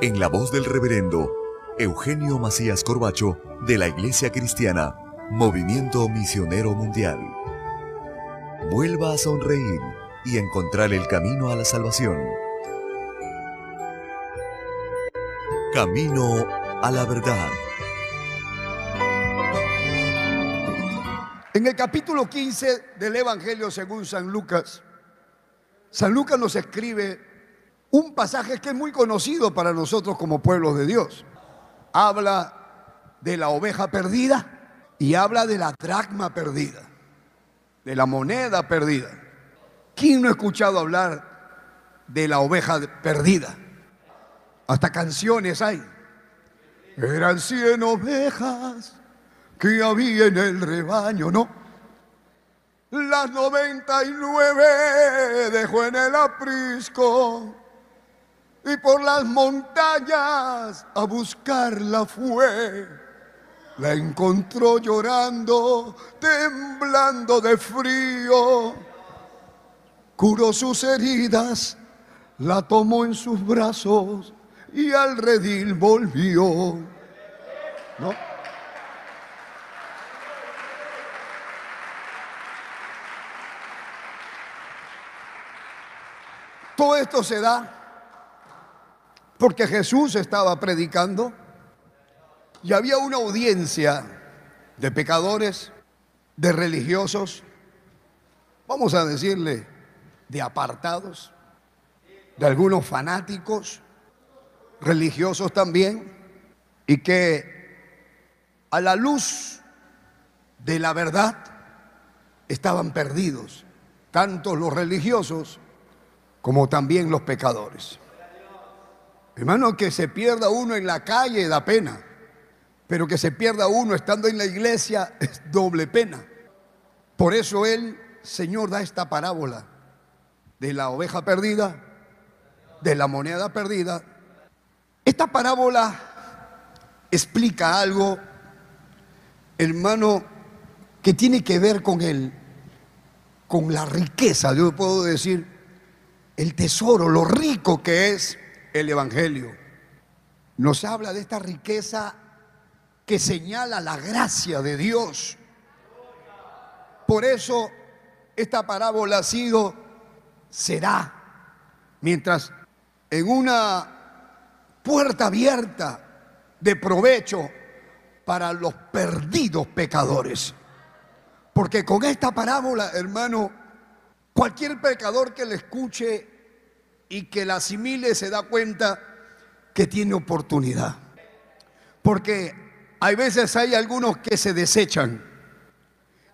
en la voz del reverendo Eugenio Macías Corbacho de la Iglesia Cristiana Movimiento Misionero Mundial. Vuelva a sonreír y encontrar el camino a la salvación. Camino a la verdad. En el capítulo 15 del Evangelio según San Lucas, San Lucas nos escribe un pasaje que es muy conocido para nosotros como pueblos de Dios. Habla de la oveja perdida y habla de la dracma perdida, de la moneda perdida. ¿Quién no ha escuchado hablar de la oveja perdida? Hasta canciones hay. Eran cien ovejas que había en el rebaño, ¿no? Las noventa y nueve dejó en el aprisco y por las montañas a buscarla fue. La encontró llorando, temblando de frío. Curó sus heridas, la tomó en sus brazos y al redil volvió. ¿No? Todo esto se da porque Jesús estaba predicando y había una audiencia de pecadores, de religiosos, vamos a decirle, de apartados, de algunos fanáticos, religiosos también, y que a la luz de la verdad estaban perdidos, tanto los religiosos como también los pecadores. Hermano, que se pierda uno en la calle da pena, pero que se pierda uno estando en la iglesia es doble pena. Por eso el Señor, da esta parábola de la oveja perdida, de la moneda perdida. Esta parábola explica algo, hermano, que tiene que ver con el, con la riqueza, yo puedo decir, el tesoro, lo rico que es el Evangelio. Nos habla de esta riqueza que señala la gracia de Dios. Por eso esta parábola ha sido, será, mientras en una puerta abierta de provecho para los perdidos pecadores. Porque con esta parábola, hermano, cualquier pecador que le escuche y que la asimile se da cuenta que tiene oportunidad. Porque hay veces hay algunos que se desechan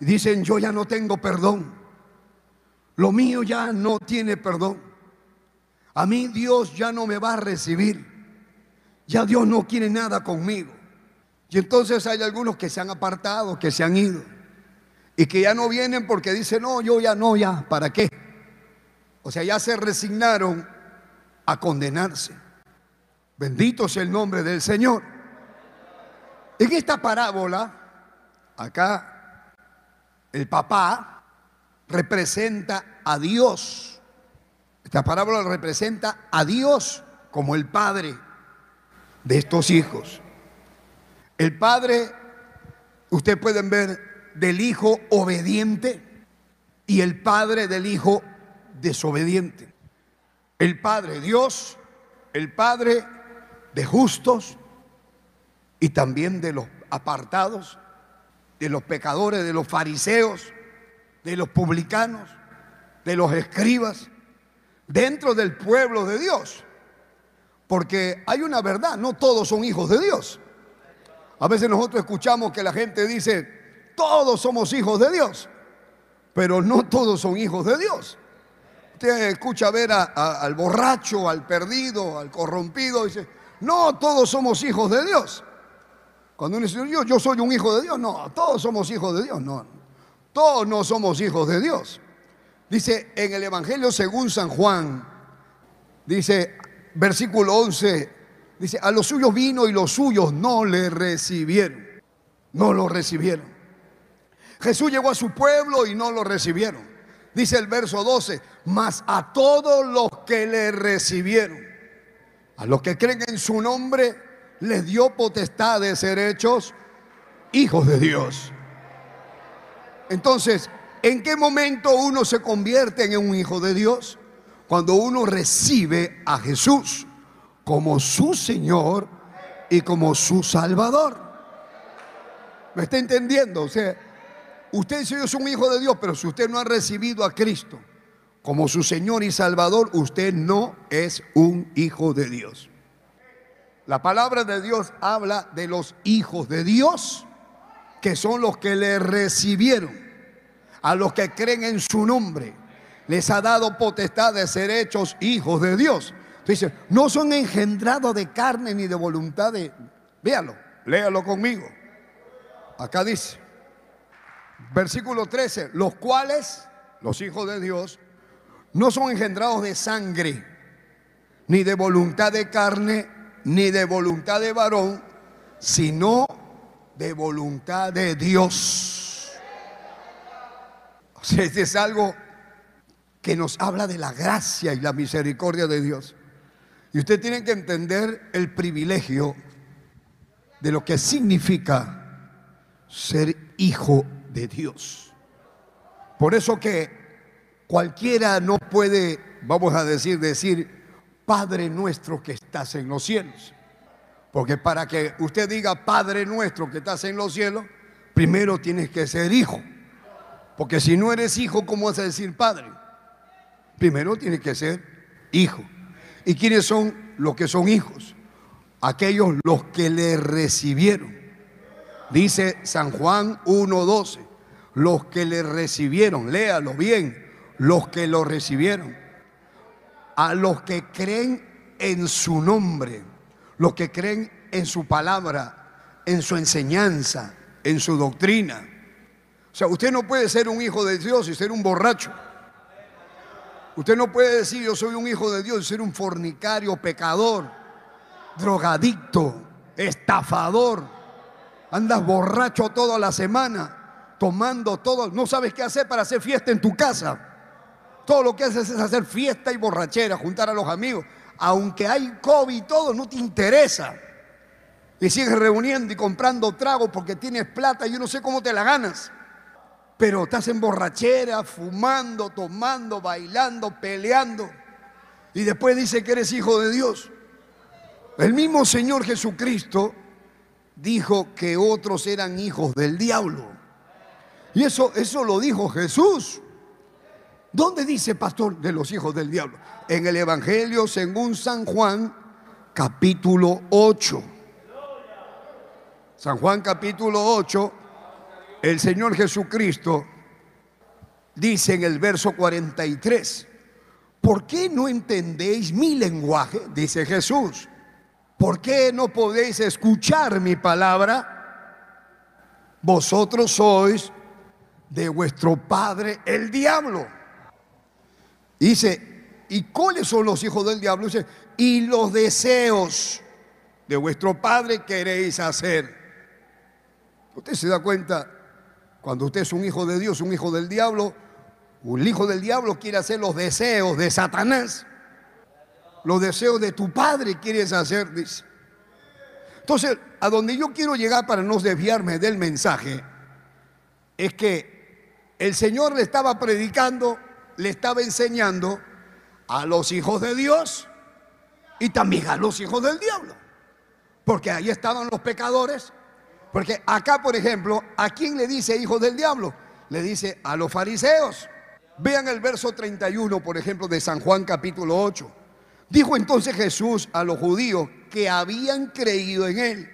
y dicen, yo ya no tengo perdón. Lo mío ya no tiene perdón. A mí Dios ya no me va a recibir. Ya Dios no quiere nada conmigo. Y entonces hay algunos que se han apartado, que se han ido. Y que ya no vienen porque dicen, no, yo ya no, ya, ¿para qué? O sea, ya se resignaron a condenarse. Bendito sea el nombre del Señor. En esta parábola Acá el papá representa a Dios. Esta parábola representa a Dios como el padre de estos hijos. El padre, ustedes pueden ver, del hijo obediente y el padre del hijo desobediente. El padre Dios, el padre de justos y también de los apartados, de los pecadores, de los fariseos, de los publicanos, de los escribas, dentro del pueblo de Dios. Porque hay una verdad, no todos son hijos de Dios. A veces nosotros escuchamos que la gente dice, todos somos hijos de Dios, pero no todos son hijos de Dios. Usted escucha ver al borracho, al perdido, al corrompido, dice, no todos somos hijos de Dios. Cuando uno dice, yo, yo soy un hijo de Dios, no, todos somos hijos de Dios, no, todos no somos hijos de Dios. Dice en el Evangelio según San Juan, dice, versículo 11, dice, a los suyos vino y los suyos no le recibieron. No lo recibieron. Jesús llegó a su pueblo y no lo recibieron. Dice el verso 12, mas a todos los que le recibieron, a los que creen en su nombre, les dio potestad de ser hechos hijos de Dios. Entonces, ¿en qué momento uno se convierte en un hijo de Dios? cuando uno recibe a Jesús como su Señor y como su Salvador. ¿Me está entendiendo? O sea, usted yo soy un hijo de Dios, pero si usted no ha recibido a Cristo como su Señor y Salvador, usted no es un hijo de Dios. La palabra de Dios habla de los hijos de Dios, que son los que le recibieron, a los que creen en su nombre les ha dado potestad de ser hechos hijos de Dios. Dice, no son engendrados de carne ni de voluntad de... Véalo, léalo conmigo. Acá dice, versículo 13, los cuales, los hijos de Dios, no son engendrados de sangre, ni de voluntad de carne, ni de voluntad de varón, sino de voluntad de Dios. O sea, este es algo que nos habla de la gracia y la misericordia de Dios. Y usted tiene que entender el privilegio de lo que significa ser hijo de Dios. Por eso que cualquiera no puede, vamos a decir, decir, Padre nuestro que estás en los cielos. Porque para que usted diga Padre nuestro que estás en los cielos, primero tienes que ser hijo. Porque si no eres hijo, ¿cómo vas a decir Padre? primero tiene que ser hijo. ¿Y quiénes son los que son hijos? Aquellos los que le recibieron. Dice San Juan 1.12, los que le recibieron, léalo bien, los que lo recibieron. A los que creen en su nombre, los que creen en su palabra, en su enseñanza, en su doctrina. O sea, usted no puede ser un hijo de Dios y ser un borracho. Usted no puede decir yo soy un hijo de Dios y ser un fornicario, pecador, drogadicto, estafador. Andas borracho toda la semana, tomando todo. No sabes qué hacer para hacer fiesta en tu casa. Todo lo que haces es hacer fiesta y borrachera, juntar a los amigos. Aunque hay COVID y todo, no te interesa. Y sigues reuniendo y comprando tragos porque tienes plata y yo no sé cómo te la ganas pero estás en borrachera, fumando, tomando, bailando, peleando. Y después dice que eres hijo de Dios. El mismo Señor Jesucristo dijo que otros eran hijos del diablo. Y eso, eso lo dijo Jesús. ¿Dónde dice, pastor, de los hijos del diablo? En el Evangelio según San Juan, capítulo 8. San Juan capítulo 8, el Señor Jesucristo dice en el verso 43, ¿por qué no entendéis mi lenguaje? Dice Jesús. ¿Por qué no podéis escuchar mi palabra? Vosotros sois de vuestro padre el diablo. Dice, ¿y cuáles son los hijos del diablo? Dice, y los deseos de vuestro padre queréis hacer. Usted se da cuenta Cuando usted es un hijo de Dios, un hijo del diablo, un hijo del diablo quiere hacer los deseos de Satanás. Los deseos de tu padre quieres hacer, dice. Entonces, a donde yo quiero llegar para no desviarme del mensaje, es que el Señor le estaba predicando, le estaba enseñando a los hijos de Dios y también a los hijos del diablo. Porque ahí estaban los pecadores. Porque acá, por ejemplo, ¿a quién le dice hijos del diablo? Le dice a los fariseos. Vean el verso 31, por ejemplo, de San Juan capítulo 8. Dijo entonces Jesús a los judíos que habían creído en él.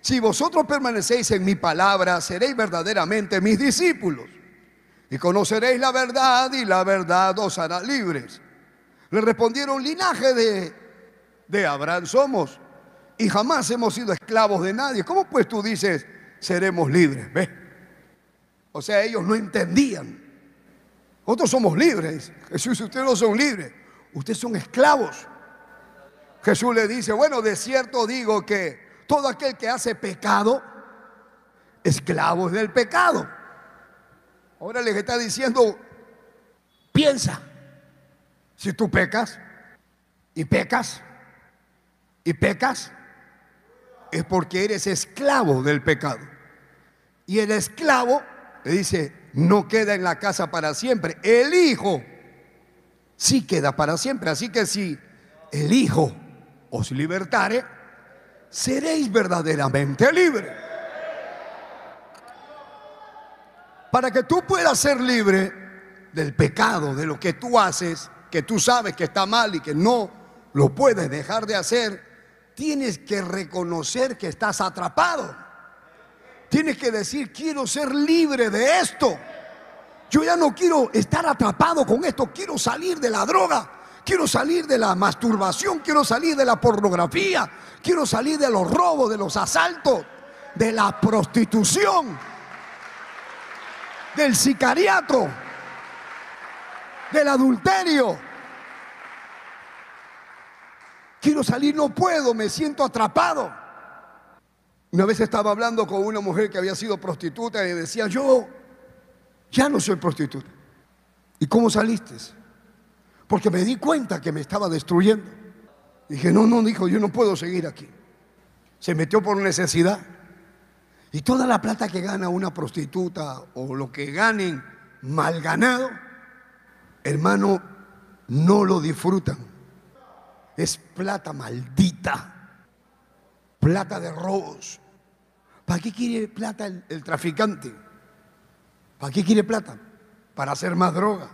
Si vosotros permanecéis en mi palabra, seréis verdaderamente mis discípulos. Y conoceréis la verdad y la verdad os hará libres. Le respondieron, linaje de, Abraham somos y jamás hemos sido esclavos de nadie. ¿Cómo pues tú dices, seremos libres? ¿Ve? O sea, ellos no entendían. Nosotros somos libres. Jesús, ustedes no son libres. Ustedes son esclavos. Jesús le dice, bueno, de cierto digo que todo aquel que hace pecado, esclavo del pecado. Ahora les está diciendo, piensa, si tú pecas y pecas y pecas, es porque eres esclavo del pecado. Y el esclavo, le dice, no queda en la casa para siempre. El hijo sí queda para siempre. Así que si el hijo os libertare, seréis verdaderamente libres. Para que tú puedas ser libre del pecado, de lo que tú haces, que tú sabes que está mal y que no lo puedes dejar de hacer, tienes que reconocer que estás atrapado. Tienes que decir, quiero ser libre de esto. Yo ya no quiero estar atrapado con esto, quiero salir de la droga, quiero salir de la masturbación, quiero salir de la pornografía, quiero salir de los robos, de los asaltos, de la prostitución, del sicariato del adulterio. Quiero salir, no puedo, me siento atrapado. Una vez estaba hablando con una mujer que había sido prostituta y decía, yo ya no soy prostituta. ¿Y cómo saliste? Porque me di cuenta que me estaba destruyendo. Dije, no, no, dijo, yo no puedo seguir aquí. Se metió por necesidad. Y toda la plata que gana una prostituta o lo que ganen mal ganado, hermano, no lo disfrutan. Es plata maldita, plata de robos. ¿Para qué quiere plata el, traficante? ¿Para qué quiere plata? Para hacer más droga.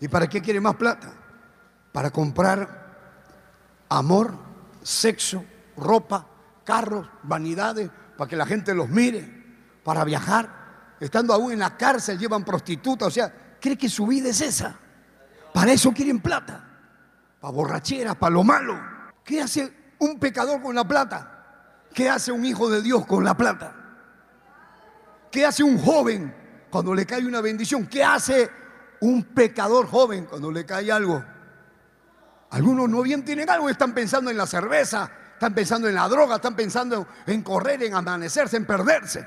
¿Y para qué quiere más plata? Para comprar amor, sexo, ropa, carros, vanidades, para que la gente los mire, para viajar. Estando aún en la cárcel llevan prostitutas, o sea, cree que su vida es esa. Para eso quieren plata. Para borracheras, para lo malo. ¿Qué hace un pecador con la plata? ¿Qué hace un hijo de Dios con la plata? ¿Qué hace un joven cuando le cae una bendición? ¿Qué hace un pecador joven cuando le cae algo? Algunos no bien tienen algo, están pensando en la cerveza, están pensando en la droga, están pensando en correr, en amanecerse, en perderse.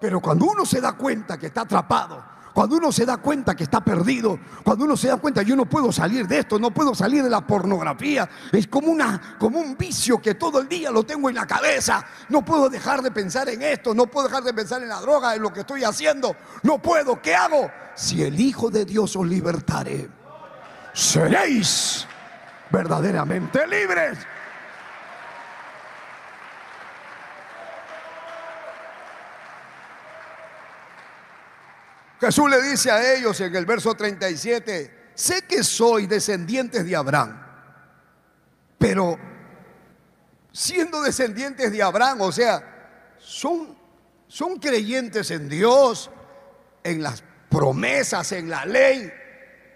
Pero cuando uno se da cuenta que está atrapado, cuando uno se da cuenta que está perdido, cuando uno se da cuenta, yo no puedo salir de esto, no puedo salir de la pornografía, es como, una, como un vicio que todo el día lo tengo en la cabeza, no puedo dejar de pensar en esto, no puedo dejar de pensar en la droga, en lo que estoy haciendo, no puedo, ¿qué hago? Si el Hijo de Dios os libertare, seréis verdaderamente libres. Jesús le dice a ellos en el verso 37, sé que soy descendientes de Abraham, pero siendo descendientes de Abraham, o sea, son, son creyentes en Dios, en las promesas, en la ley,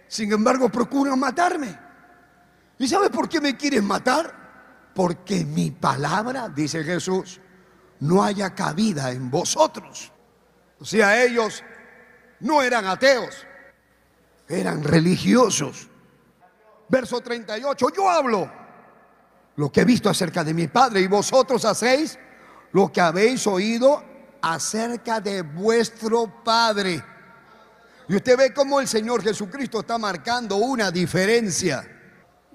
sin embargo procuran matarme. ¿Y sabes por qué me quieren matar? Porque mi palabra, dice Jesús, no haya cabida en vosotros. O sea, ellos no eran ateos, eran religiosos. Verso 38, yo hablo lo que he visto acerca de mi Padre y vosotros hacéis lo que habéis oído acerca de vuestro Padre. Y usted ve cómo el Señor Jesucristo está marcando una diferencia.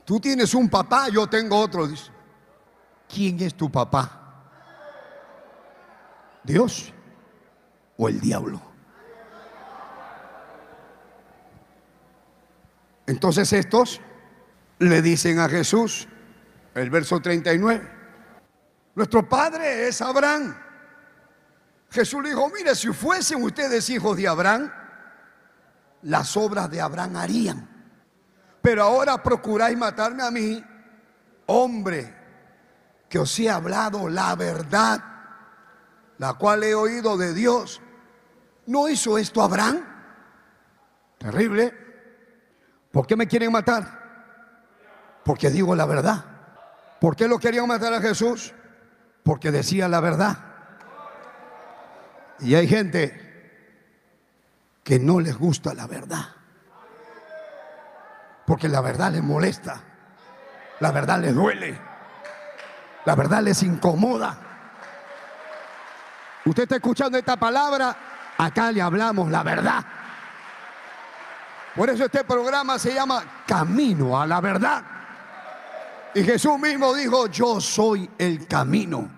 Tú tienes un papá, yo tengo otro. ¿quién es tu papá? ¿Dios o el diablo? Entonces estos le dicen a Jesús, el verso 39, nuestro padre es Abraham. Jesús le dijo, mire, si fuesen ustedes hijos de Abraham, las obras de Abraham harían. Pero ahora procuráis matarme a mí, hombre, que os he hablado la verdad, la cual he oído de Dios. ¿No hizo esto Abraham? Terrible. ¿Por qué me quieren matar? Porque digo la verdad. ¿Por qué lo querían matar a Jesús? Porque decía la verdad. Y hay gente que no les gusta la verdad. Porque la verdad les molesta. La verdad les duele. La verdad les incomoda. Usted está escuchando esta palabra, acá le hablamos la verdad. Por eso este programa se llama Camino a la Verdad. Y Jesús mismo dijo, yo soy el camino,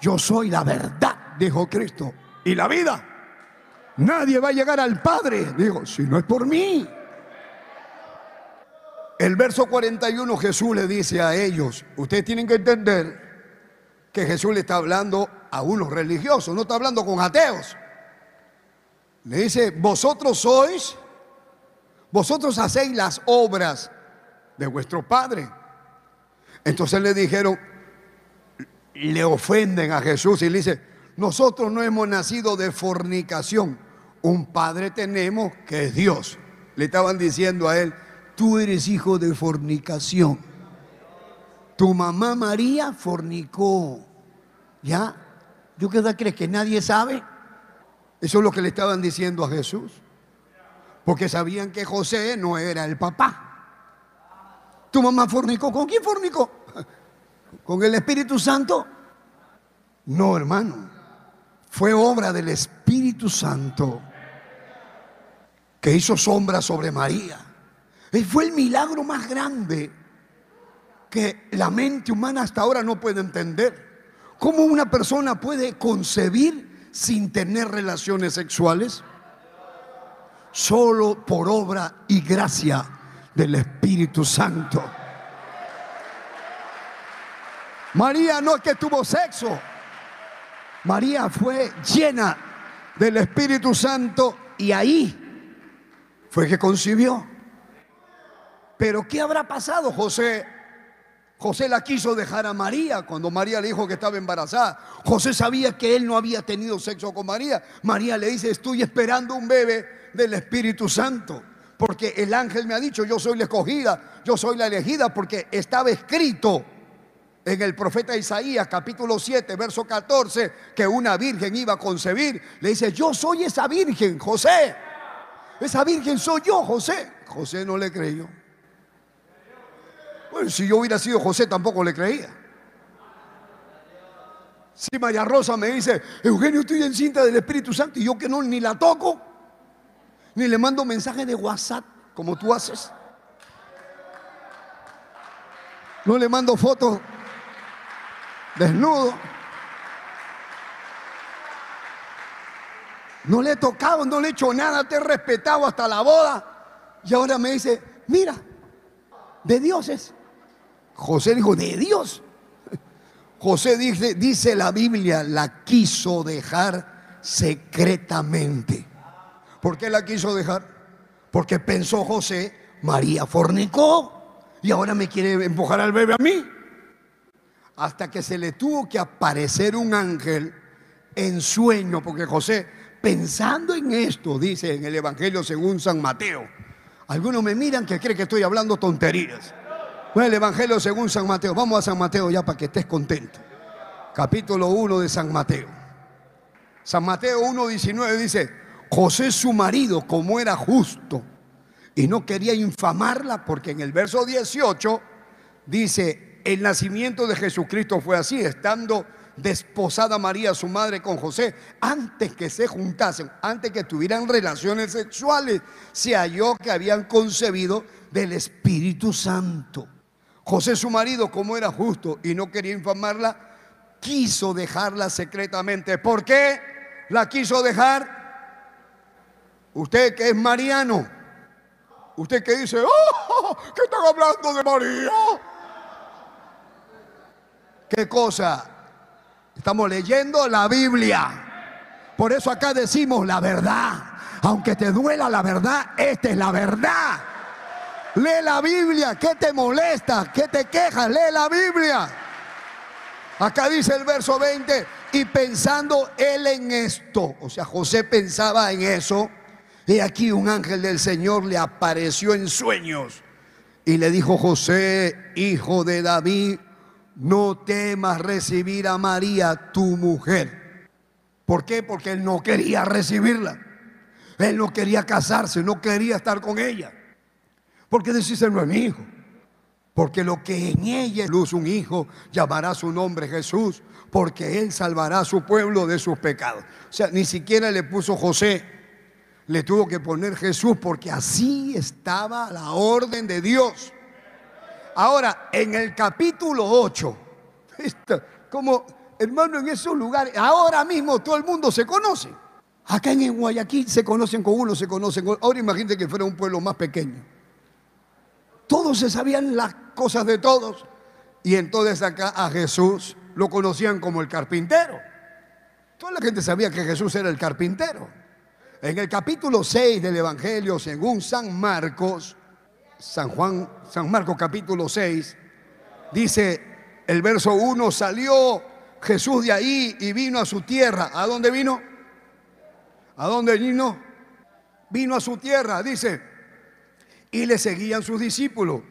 yo soy la verdad, dijo Cristo, y la vida. Nadie va a llegar al Padre, digo, si no es por mí. El verso 41 Jesús le dice a ellos, ustedes tienen que entender que Jesús le está hablando a unos religiosos, no está hablando con ateos. Le dice, vosotros sois, vosotros hacéis las obras de vuestro Padre. Entonces le dijeron, le ofenden a Jesús y le dice, nosotros no hemos nacido de fornicación, un padre tenemos que es Dios. Le estaban diciendo a él, tú eres hijo de fornicación. Tu mamá María fornicó. ¿Ya? ¿Yo qué edad crees que nadie sabe? Eso es lo que le estaban diciendo a Jesús. Porque sabían que José no era el papá. ¿Tu mamá fornicó? ¿Con quién fornicó? ¿Con el Espíritu Santo? No, hermano. Fue obra del Espíritu Santo que hizo sombra sobre María. Y fue el milagro más grande que la mente humana hasta ahora no puede entender. ¿Cómo una persona puede concebir sin tener relaciones sexuales? Solo por obra y gracia del Espíritu Santo. María no es que tuvo sexo. María fue llena del Espíritu Santo y ahí fue que concibió. Pero ¿qué habrá pasado, José? José la quiso dejar a María cuando María le dijo que estaba embarazada. José sabía que él no había tenido sexo con María. María le dice, estoy esperando un bebé del Espíritu Santo porque el ángel me ha dicho, yo soy la escogida, yo soy la elegida, porque estaba escrito en el profeta Isaías capítulo 7, verso 14, que una virgen iba a concebir. Le dice, yo soy esa virgen, José. Esa virgen soy yo, José. José no le creyó. Bueno, si yo hubiera sido José tampoco le creía. Si María Rosa me dice, Eugenio, estoy encinta del Espíritu Santo y yo que no ni la toco ni le mando mensaje de WhatsApp como tú haces. No le mando fotos desnudo. No le he tocado, no le he hecho nada, te he respetado hasta la boda. Y ahora me dice, mira, de dioses. José dijo, de Dios. José dice, dice la Biblia, la quiso dejar secretamente. ¿Por qué la quiso dejar? Porque pensó José, María fornicó y ahora me quiere empujar al bebé a mí. Hasta que se le tuvo que aparecer un ángel en sueño, porque José, pensando en esto, dice en el Evangelio según San Mateo, algunos me miran que creen que estoy hablando tonterías. Bueno, el Evangelio según San Mateo, vamos a San Mateo ya para que estés contento. Capítulo 1 de San Mateo. San Mateo 1.19 dice, José su marido, como era justo y no quería infamarla, porque en el verso 18 dice, el nacimiento de Jesucristo fue así, estando desposada María, su madre, con José, antes que se juntasen, antes que tuvieran relaciones sexuales, se halló que habían concebido del Espíritu Santo. José, su marido, como era justo y no quería infamarla, quiso dejarla secretamente. ¿Por qué la quiso dejar? Usted que es mariano, usted que dice, oh, ¿qué están hablando de María? ¿Qué cosa? Estamos leyendo la Biblia. Por eso acá decimos la verdad. Aunque te duela la verdad, esta es la verdad. Lee la Biblia. ¿Qué te molesta? ¿Qué te quejas? Lee la Biblia. Acá dice el verso 20, y pensando él en esto, o sea, José pensaba en eso, y aquí un ángel del Señor le apareció en sueños y le dijo, José, hijo de David, no temas recibir a María, tu mujer. ¿Por qué? Porque él no quería recibirla. Él no quería casarse, no quería estar con ella. Porque decís, no es mi hijo. Porque lo que en ella luz un hijo llamará su nombre Jesús, porque él salvará a su pueblo de sus pecados. O sea, ni siquiera le puso José, le tuvo que poner Jesús, porque así estaba la orden de Dios. Ahora, en el capítulo 8, como hermano en esos lugares, ahora mismo todo el mundo se conoce. Acá en Guayaquil se conocen con uno, se conocen con Ahora imagínate que fuera un pueblo más pequeño. Todos se sabían las cosas de todos. Y entonces acá a Jesús lo conocían como el carpintero. Toda la gente sabía que Jesús era el carpintero. En el capítulo 6 del Evangelio, según San Marcos, San Juan, San Marcos capítulo 6, dice el verso 1, salió Jesús de ahí y vino a su tierra. ¿A dónde vino? ¿A dónde vino? Vino a su tierra, dice, y le seguían sus discípulos.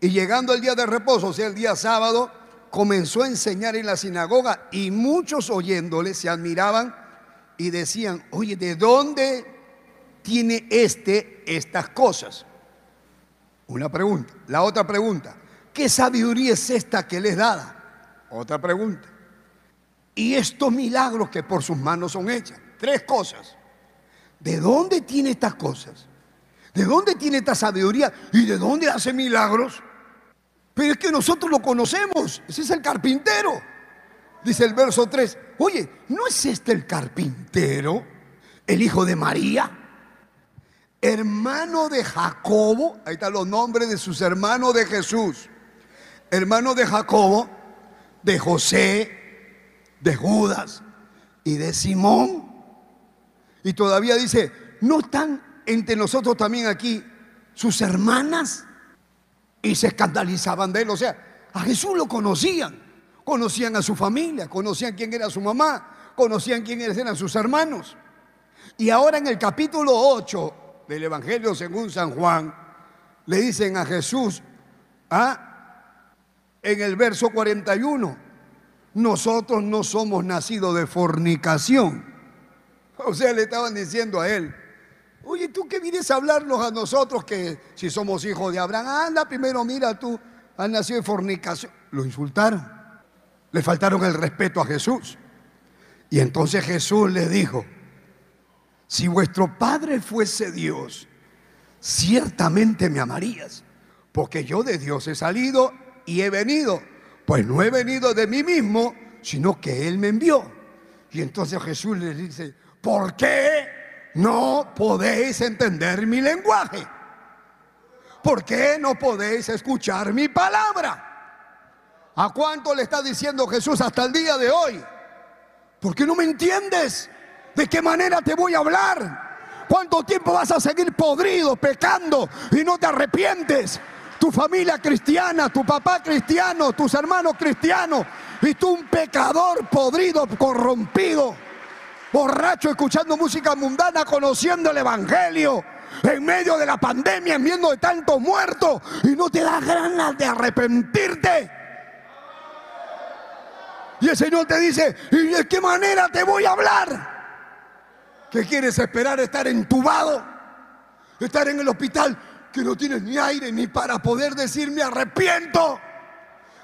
Y llegando el día de reposo, o sea, el día sábado, comenzó a enseñar en la sinagoga y muchos oyéndole se admiraban y decían, oye, ¿de dónde tiene este estas cosas? Una pregunta. La otra pregunta, ¿qué sabiduría es esta que les dada? Otra pregunta. Y estos milagros que por sus manos son hechas. Tres cosas. ¿De dónde tiene estas cosas? ¿De dónde tiene esta sabiduría? ¿Y de dónde hace milagros? Pero es que nosotros lo conocemos. Ese es el carpintero. Dice el verso 3. Oye, ¿no es este el carpintero? ¿El hijo de María? hermano de Jacobo, ahí están los nombres de sus hermanos de Jesús, hermano de Jacobo, de José, de Judas y de Simón. Y todavía dice, ¿no están entre nosotros también aquí sus hermanas? Y se escandalizaban de él. O sea, a Jesús lo conocían. Conocían a su familia, conocían quién era su mamá, conocían quién eran sus hermanos. Y ahora en el capítulo 8 del Evangelio según San Juan, le dicen a Jesús, ¿ah? en el verso 41, nosotros no somos nacidos de fornicación. O sea, le estaban diciendo a él, oye, ¿tú qué vienes a hablarnos a nosotros que si somos hijos de Abraham? Anda, primero mira, tú has nacido de fornicación. Lo insultaron, le faltaron el respeto a Jesús. Y entonces Jesús le dijo, si vuestro Padre fuese Dios, ciertamente me amarías, porque yo de Dios he salido y he venido, pues no he venido de mí mismo, sino que Él me envió. Y entonces Jesús le dice, ¿por qué no podéis entender mi lenguaje? ¿Por qué no podéis escuchar mi palabra? ¿A cuánto le está diciendo Jesús hasta el día de hoy? ¿Por qué no me entiendes? ¿De qué manera te voy a hablar? ¿Cuánto tiempo vas a seguir podrido, pecando y no te arrepientes? Tu familia cristiana, tu papá cristiano, tus hermanos cristianos y tú un pecador podrido, corrompido, borracho, escuchando música mundana, conociendo el Evangelio en medio de la pandemia, en medio de tantos muertos y no te da ganas de arrepentirte. Y el Señor te dice, ¿y de qué manera te voy a hablar? ¿Qué quieres esperar estar entubado? Estar en el hospital que no tienes ni aire ni para poder decir me arrepiento.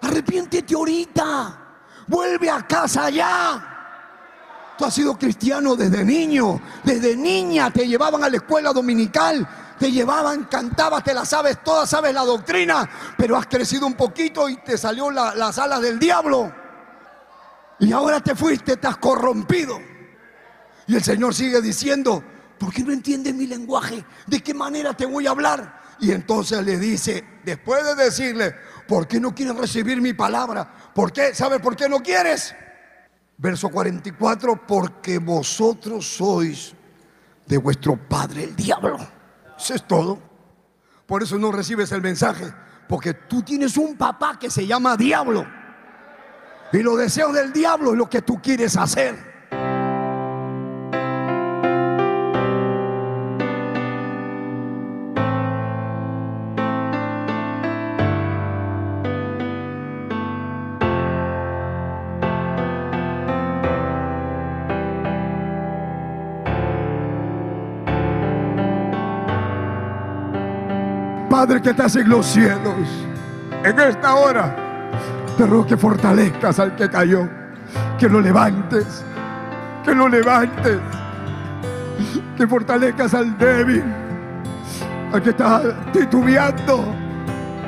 Arrepiéntete ahorita. Vuelve a casa ya. Tú has sido cristiano desde niño, desde niña te llevaban a la escuela dominical, te llevaban, cantabas, te la sabes toda, sabes la doctrina, pero has crecido un poquito y te salió la, las alas del diablo. Y ahora te fuiste, te has corrompido. Y el Señor sigue diciendo, ¿por qué no entiendes mi lenguaje? ¿De qué manera te voy a hablar? Y entonces le dice, después de decirle, ¿por qué no quieres recibir mi palabra? ¿Por qué? ¿Sabes por qué no quieres? Verso 44, porque vosotros sois de vuestro padre el diablo. Eso es todo. Por eso no recibes el mensaje, porque tú tienes un papá que se llama diablo. Y los deseos del diablo es lo que tú quieres hacer. Padre que estás en los cielos, en esta hora te que fortalezcas al que cayó, que lo levantes, que lo levantes, que fortalezcas al débil, al que está titubeando,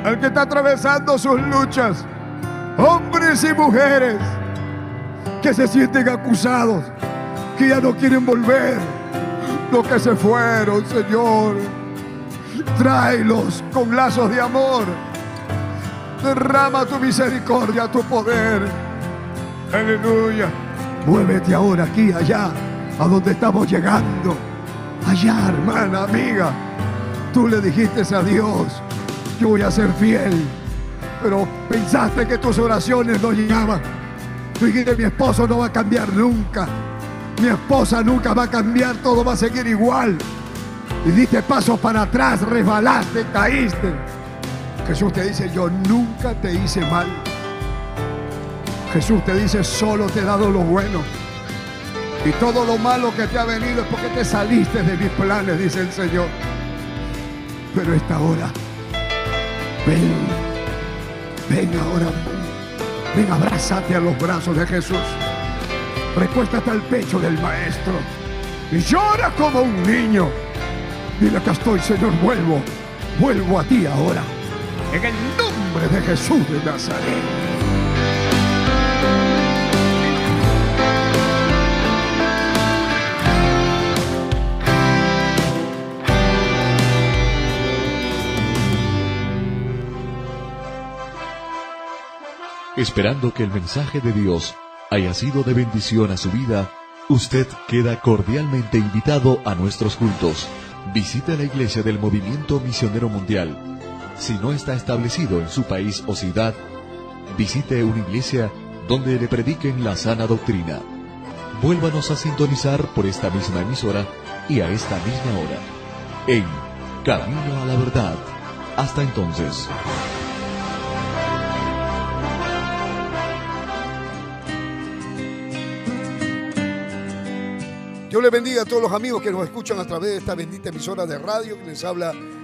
al que está atravesando sus luchas, hombres y mujeres que se sienten acusados, que ya no quieren volver, los que se fueron, Señor Tráelos con lazos de amor. Derrama tu misericordia, tu poder. Aleluya. Muévete ahora aquí, allá, a donde estamos llegando. Allá, hermana, amiga. Tú le dijiste a Dios, yo voy a ser fiel. Pero pensaste que tus oraciones no llegaban. Dijiste, mi esposo no va a cambiar nunca. Mi esposa nunca va a cambiar, todo va a seguir igual y diste pasos para atrás, resbalaste, caíste. Jesús te dice, yo nunca te hice mal. Jesús te dice, solo te he dado lo bueno. Y todo lo malo que te ha venido es porque te saliste de mis planes, dice el Señor. Pero esta hora, ven, ven ahora, ven, abrázate a los brazos de Jesús. Recuéstate al pecho del Maestro y llora como un niño. Dile, acá estoy, Señor, vuelvo. Vuelvo a ti ahora. En el nombre de Jesús de Nazaret. Esperando que el mensaje de Dios haya sido de bendición a su vida, usted queda cordialmente invitado a nuestros cultos Visite la iglesia del Movimiento Misionero Mundial. Si no está establecido en su país o ciudad, visite una iglesia donde le prediquen la sana doctrina. Vuélvanos a sintonizar por esta misma emisora y a esta misma hora. En Camino a la Verdad. Hasta entonces. Dios le bendiga a todos los amigos que nos escuchan a través de esta bendita emisora de radio que les habla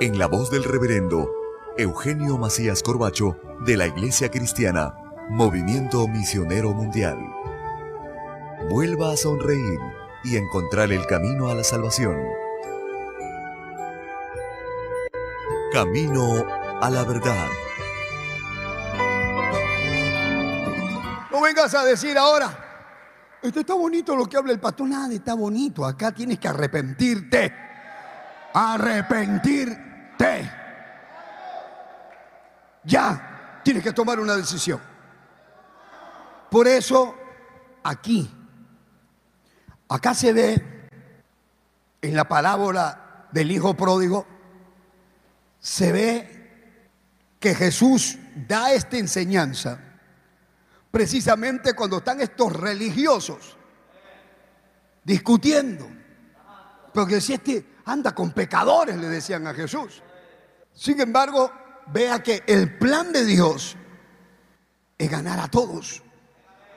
en la voz del reverendo Eugenio Macías Corbacho de la Iglesia Cristiana, Movimiento Misionero Mundial. Vuelva a sonreír y encontrar el camino a la salvación. Camino a la verdad. No vengas a decir ahora, esto está bonito lo que habla el pastor, nada está bonito, acá tienes que arrepentirte. Arrepentirte ya tienes que tomar una decisión. Por eso, aquí, acá se ve en la parábola del hijo pródigo, se ve que Jesús da esta enseñanza precisamente cuando están estos religiosos discutiendo. Porque si este anda con pecadores, le decían a Jesús. Sin embargo, vea que el plan de Dios es ganar a todos,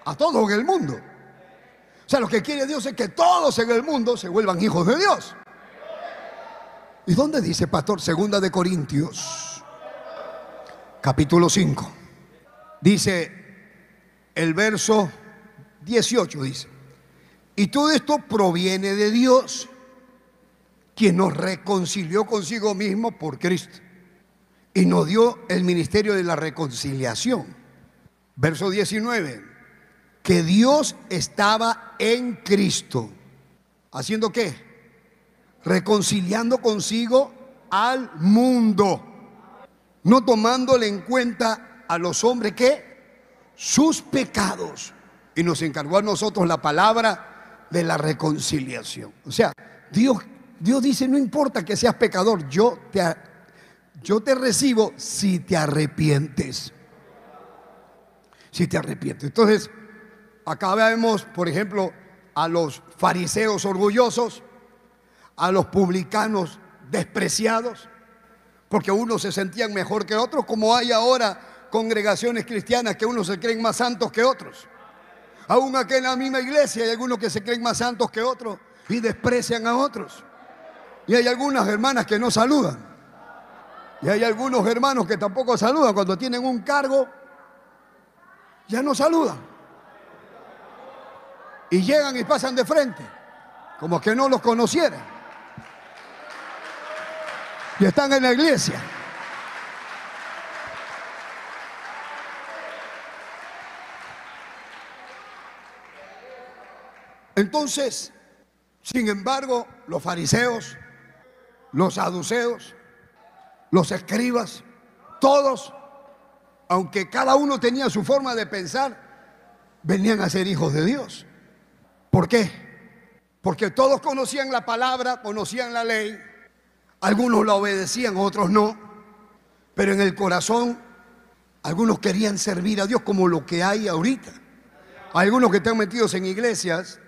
a todos en el mundo. O sea, lo que quiere Dios es que todos en el mundo se vuelvan hijos de Dios. ¿Y dónde dice, pastor? Segunda de Corintios, capítulo 5. Dice el verso 18, dice, y todo esto proviene de Dios, quien nos reconcilió consigo mismo por Cristo y nos dio el ministerio de la reconciliación. Verso 19, que Dios estaba en Cristo. ¿Haciendo qué? Reconciliando consigo al mundo, no tomándole en cuenta a los hombres que sus pecados. Y nos encargó a nosotros la palabra de la reconciliación. O sea, Dios, Dios dice, no importa que seas pecador, yo te yo te recibo si te arrepientes. Si te arrepientes. Entonces, acá vemos, por ejemplo, a los fariseos orgullosos, a los publicanos despreciados, porque unos se sentían mejor que otros, como hay ahora congregaciones cristianas que unos se creen más santos que otros. Aún aquí en la misma iglesia hay algunos que se creen más santos que otros y desprecian a otros. Y hay algunas hermanas que no saludan. Y hay algunos hermanos que tampoco saludan cuando tienen un cargo, ya no saludan. Y llegan y pasan de frente, como que no los conocieran. Y están en la iglesia. Entonces, sin embargo, los fariseos, los saduceos, los escribas, todos, aunque cada uno tenía su forma de pensar, venían a ser hijos de Dios. ¿Por qué? Porque todos conocían la palabra, conocían la ley, algunos la obedecían, otros no, pero en el corazón algunos querían servir a Dios como lo que hay ahorita. Algunos que están metidos en iglesias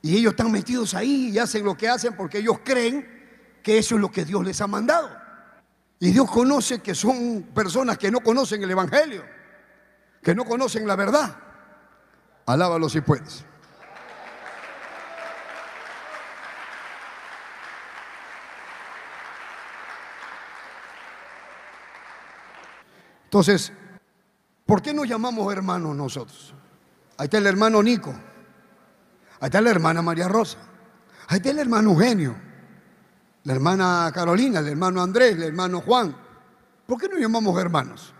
y ellos están metidos ahí y hacen lo que hacen porque ellos creen que eso es lo que Dios les ha mandado. Y Dios conoce que son personas que no conocen el Evangelio, que no conocen la verdad. Alábalo si puedes. Entonces, ¿por qué nos llamamos hermanos nosotros? Ahí está el hermano Nico, ahí está la hermana María Rosa, ahí está el hermano Eugenio, la hermana Carolina, el hermano Andrés, el hermano Juan. ¿Por qué no llamamos hermanos?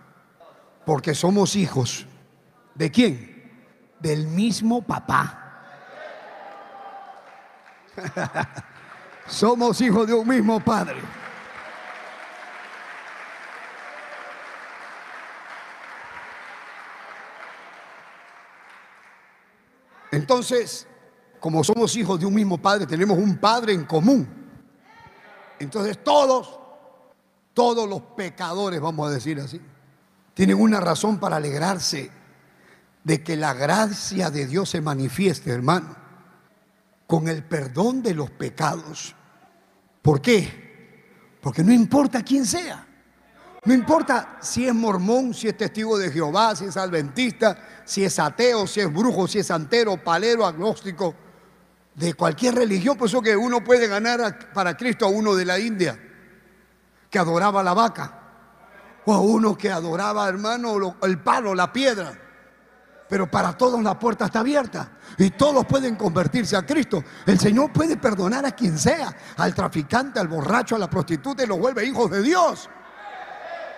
Porque somos hijos. ¿De quién? Del mismo papá. somos hijos de un mismo padre. Entonces, como somos hijos de un mismo padre, tenemos un padre en común. Entonces todos, todos los pecadores, vamos a decir así, tienen una razón para alegrarse de que la gracia de Dios se manifieste, hermano, con el perdón de los pecados. ¿Por qué? Porque no importa quién sea. No importa si es mormón, si es testigo de Jehová, si es adventista, si es ateo, si es brujo, si es santero, palero, agnóstico, de cualquier religión. Por eso que uno puede ganar para Cristo a uno de la India, que adoraba la vaca, o a uno que adoraba, hermano, el palo, la piedra. Pero para todos la puerta está abierta y todos pueden convertirse a Cristo. El Señor puede perdonar a quien sea, al traficante, al borracho, a la prostituta y los vuelve hijos de Dios.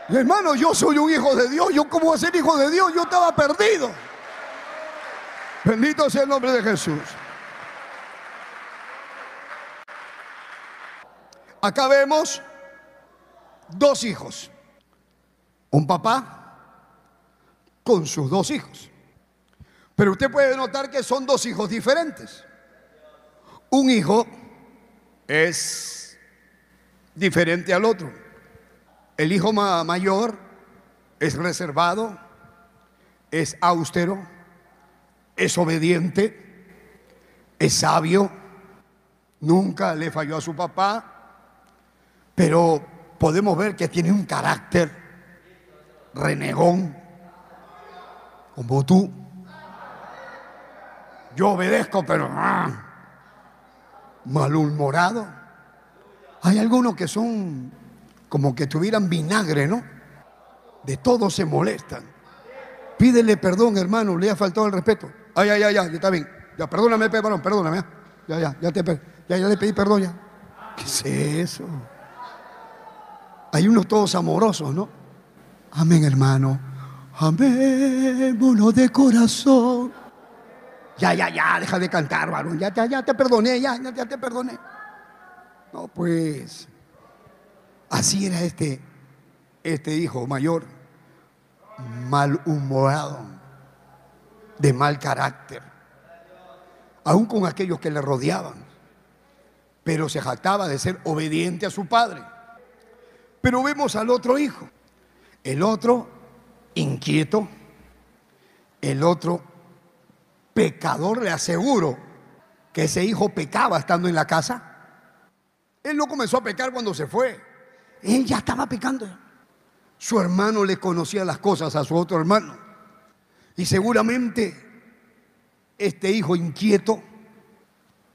hermano, yo soy un hijo de Dios. ¿Yo cómo voy a ser hijo de Dios? Yo estaba perdido. Bendito sea el nombre de Jesús. Acá vemos dos hijos. Un papá con sus dos hijos. Pero usted puede notar que son dos hijos diferentes. Un hijo es diferente al otro. El hijo mayor es reservado, es austero, es obediente, es sabio, nunca le falló a su papá, pero podemos ver que tiene un carácter renegón, como tú. Yo obedezco, pero ah, malhumorado. Hay algunos que son como que tuvieran vinagre, ¿no? De todo se molestan. Pídele perdón, hermano, le ha faltado el respeto. Ay, ay, ay, ya, está bien. Ya, perdóname, perdón, perdóname. Ya, ya, ya, te, ya, ya le pedí perdón ya. ¿Qué es eso? Hay unos todos amorosos, ¿no? Amén, hermano. Amémonos de corazón. Ya, ya, ya, deja de cantar, varón. Ya, ya, ya te perdoné, ya, ya, ya te perdoné. No, pues. Así era este, este hijo mayor, malhumorado, de mal carácter, aún con aquellos que le rodeaban, pero se jactaba de ser obediente a su padre. Pero vemos al otro hijo. El otro inquieto. El otro pecador. Le aseguro que ese hijo pecaba estando en la casa. Él no comenzó a pecar cuando se fue. Él ya estaba pecando. Su hermano le conocía las cosas a su otro hermano. Y seguramente este hijo inquieto,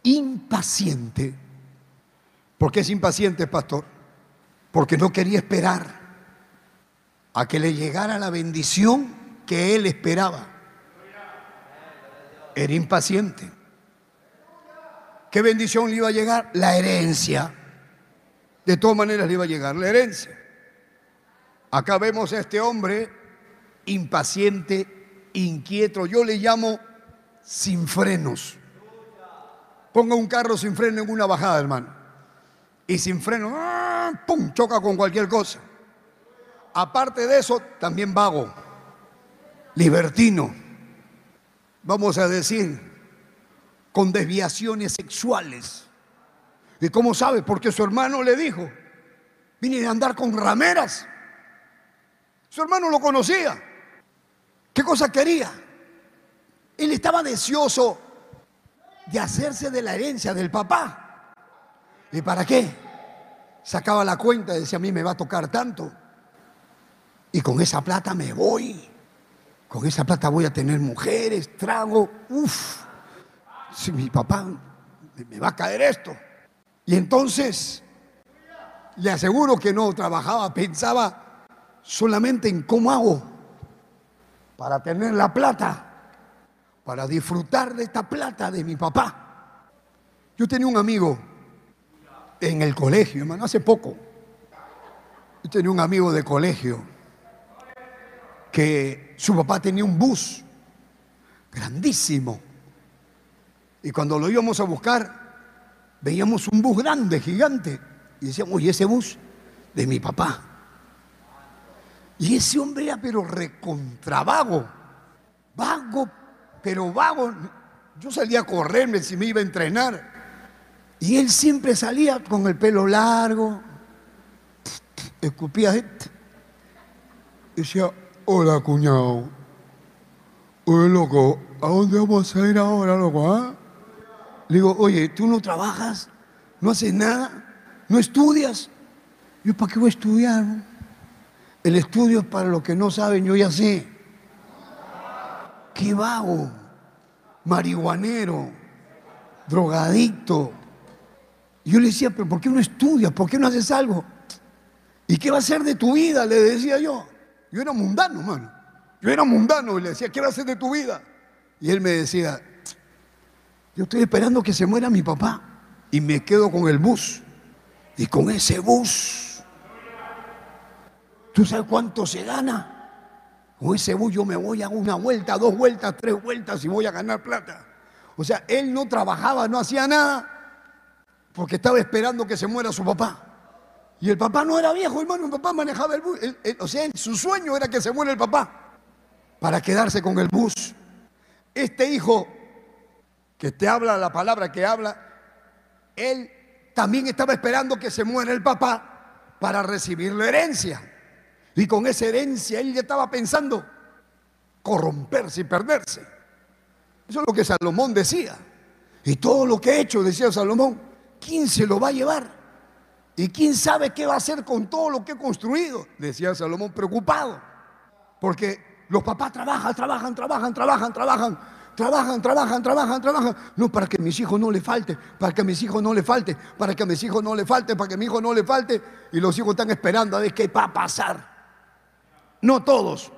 impaciente. ¿Por qué es impaciente, pastor? Porque no quería esperar a que le llegara la bendición que él esperaba. Era impaciente. ¿Qué bendición le iba a llegar? La herencia. De todas maneras le iba a llegar la herencia. Acá vemos a este hombre impaciente, inquieto. Yo le llamo sin frenos. Ponga un carro sin freno en una bajada, hermano. Y sin freno, ¡pum!, choca con cualquier cosa. Aparte de eso, también vago, libertino, vamos a decir, con desviaciones sexuales. ¿Y cómo sabe? Porque su hermano le dijo, vine a andar con rameras. Su hermano lo conocía. ¿Qué cosa quería? Él estaba deseoso de hacerse de la herencia del papá. ¿Y para qué? sacaba la cuenta y decía, a mí me va a tocar tanto. Y con esa plata me voy. Con esa plata voy a tener mujeres, trago. Uf, si mi papá me va a caer esto. Y entonces, le aseguro que no trabajaba, pensaba solamente en cómo hago para tener la plata, para disfrutar de esta plata de mi papá. Yo tenía un amigo en el colegio, hermano, hace poco. Yo tenía un amigo de colegio que su papá tenía un bus grandísimo. Y cuando lo íbamos a buscar, veíamos un bus grande, gigante. Y decíamos, ¿y ese bus? De mi papá. Y ese hombre era pero recontravago. Vago, pero vago. Yo salía a correrme si me iba a entrenar. Y él siempre salía con el pelo largo, escupía gente. Y decía, hola cuñado. Oye, loco, ¿a dónde vamos a ir ahora, loco? Ah? Le digo, oye, ¿tú no trabajas? ¿No haces nada? ¿No estudias? Yo, ¿para qué voy a estudiar? El estudio es para los que no saben, yo ya sé. Qué vago, marihuanero, drogadicto. Y yo le decía, pero ¿por qué no estudias? ¿Por qué no haces algo? ¿Y qué va a ser de tu vida? Le decía yo. Yo era mundano, mano. Yo era mundano y le decía, ¿qué va a ser de tu vida? Y él me decía, yo estoy esperando que se muera mi papá y me quedo con el bus. Y con ese bus, ¿tú sabes cuánto se gana? Con ese bus yo me voy a una vuelta, dos vueltas, tres vueltas y voy a ganar plata. O sea, él no trabajaba, no hacía nada porque estaba esperando que se muera su papá. Y el papá no era viejo, hermano, el papá manejaba el bus. o sea, su sueño era que se muera el papá para quedarse con el bus. Este hijo que te habla la palabra que habla, él también estaba esperando que se muera el papá para recibir la herencia. Y con esa herencia él ya estaba pensando corromperse y perderse. Eso es lo que Salomón decía. Y todo lo que he hecho, decía Salomón, ¿quién se lo va a llevar? ¿Y quién sabe qué va a hacer con todo lo que he construido? Decía Salomón preocupado. Porque los papás trabajan, trabajan, trabajan, trabajan, trabajan Trabajan, trabajan, trabajan, trabajan. No, para que a mis hijos no le falte, para que a mis hijos no le falte, para que a mis hijos no le falte, para que a mi hijo no le falte. Y los hijos están esperando a ver qué va a pasar. No todos,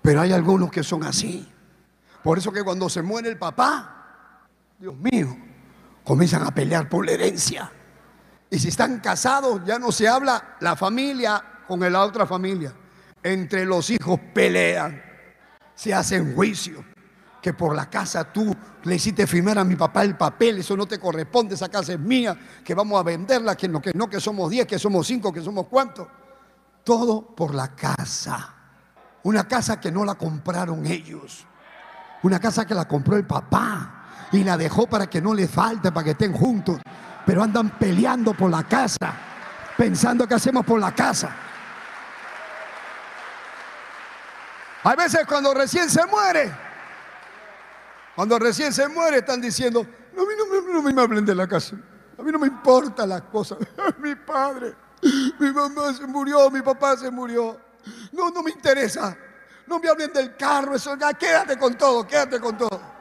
pero hay algunos que son así. Por eso que cuando se muere el papá, Dios mío, comienzan a pelear por la herencia. Y si están casados, ya no se habla la familia con la otra familia. Entre los hijos pelean, se hacen juicios que por la casa tú le hiciste firmar a mi papá el papel, eso no te corresponde, esa casa es mía, que vamos a venderla, que no, que no, que somos 10, que somos 5, que somos cuántos. Todo por la casa. Una casa que no la compraron ellos. Una casa que la compró el papá y la dejó para que no le falte, para que estén juntos. Pero andan peleando por la casa, pensando que hacemos por la casa. Hay veces cuando recién se muere, cuando recién se muere están diciendo, a mí no, me, hablen de la casa, a mí no me importa las cosas. mi padre, mi mamá se murió, mi papá se murió. No, no me interesa. No me hablen del carro, eso, quédate con todo, quédate con todo.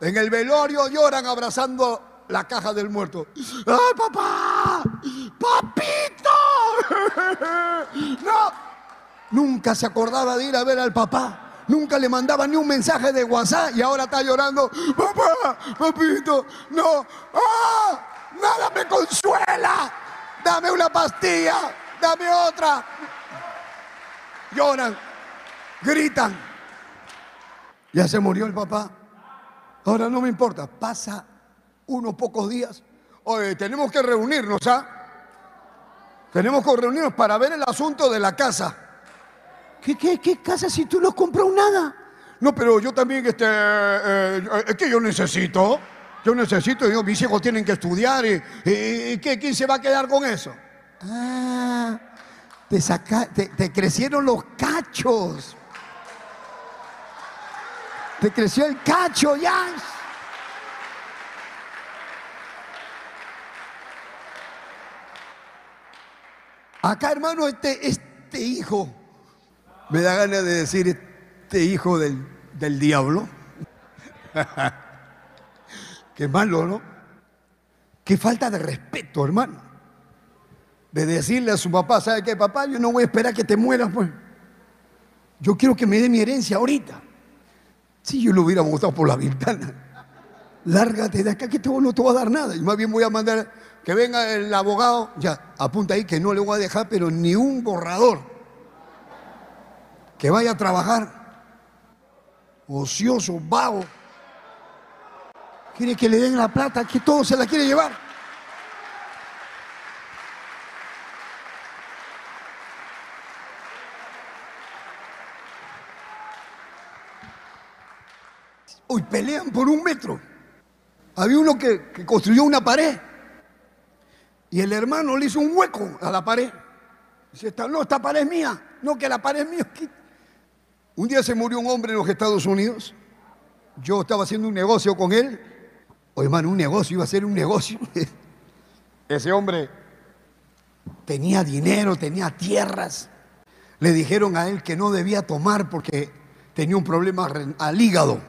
En el velorio lloran abrazando la caja del muerto. ¡Ay, papá! ¡Papito! No, nunca se acordaba de ir a ver al papá. Nunca le mandaba ni un mensaje de WhatsApp y ahora está llorando. Papá, papito, no. ¡Ah! Nada me consuela. Dame una pastilla, dame otra. Lloran, gritan. Ya se murió el papá. Ahora no me importa. Pasa unos pocos días. Tenemos que reunirnos, ¿ah? Tenemos que reunirnos para ver el asunto de la casa. ¿Qué, qué, casa si tú no compras nada? No, pero yo también, este, eh, es que yo necesito, yo necesito, yo, mis hijos tienen que estudiar y, ¿quién se va a quedar con eso? Ah, te, saca, te, crecieron los cachos. Te creció el cacho ya. Acá, hermano, este, este hijo me da ganas de decir este hijo del, del diablo. Qué malo, ¿no? Qué falta de respeto, hermano. De decirle a su papá, ¿sabe qué, papá? Yo no voy a esperar que te mueras, pues. Yo quiero que me dé mi herencia ahorita. Si yo lo hubiera votado por la ventana. Lárgate de acá que te, no te voy a dar nada. Y más bien voy a mandar que venga el abogado, ya, apunta ahí que no le voy a dejar, pero ni un borrador. Que vaya a trabajar. Ocioso, vago. Quiere que le den la plata, que todo se la quiere llevar. Hoy pelean por un metro. Había uno que, construyó una pared y el hermano le hizo un hueco a la pared. Dice, no, esta pared es mía. No, que la pared es mía. Un día se murió un hombre en los Estados Unidos. Yo estaba haciendo un negocio con él. O hermano, un negocio, iba a ser un negocio. Ese hombre tenía dinero, tenía tierras. Le dijeron a él que no debía tomar porque tenía un problema al hígado,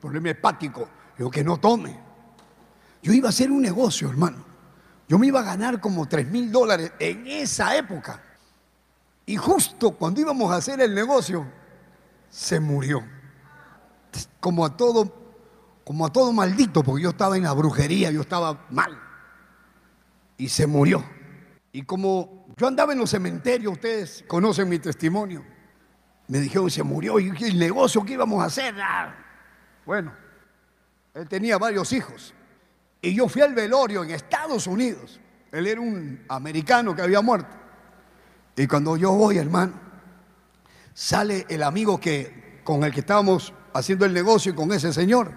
problema hepático. Digo que no tome. Yo iba a hacer un negocio, hermano. Yo me iba a ganar como 3 mil dólares en esa época. Y justo cuando íbamos a hacer el negocio, se murió. Como a todo, como a todo maldito, porque yo estaba en la brujería, yo estaba mal. Y se murió. Y como yo andaba en los cementerios, ustedes conocen mi testimonio, me dijeron, se murió, y el negocio que íbamos a hacer. Ah, bueno, él tenía varios hijos. Y yo fui al velorio en Estados Unidos. Él era un americano que había muerto. Y cuando yo voy, hermano, sale el amigo que, con el que estábamos haciendo el negocio con ese señor.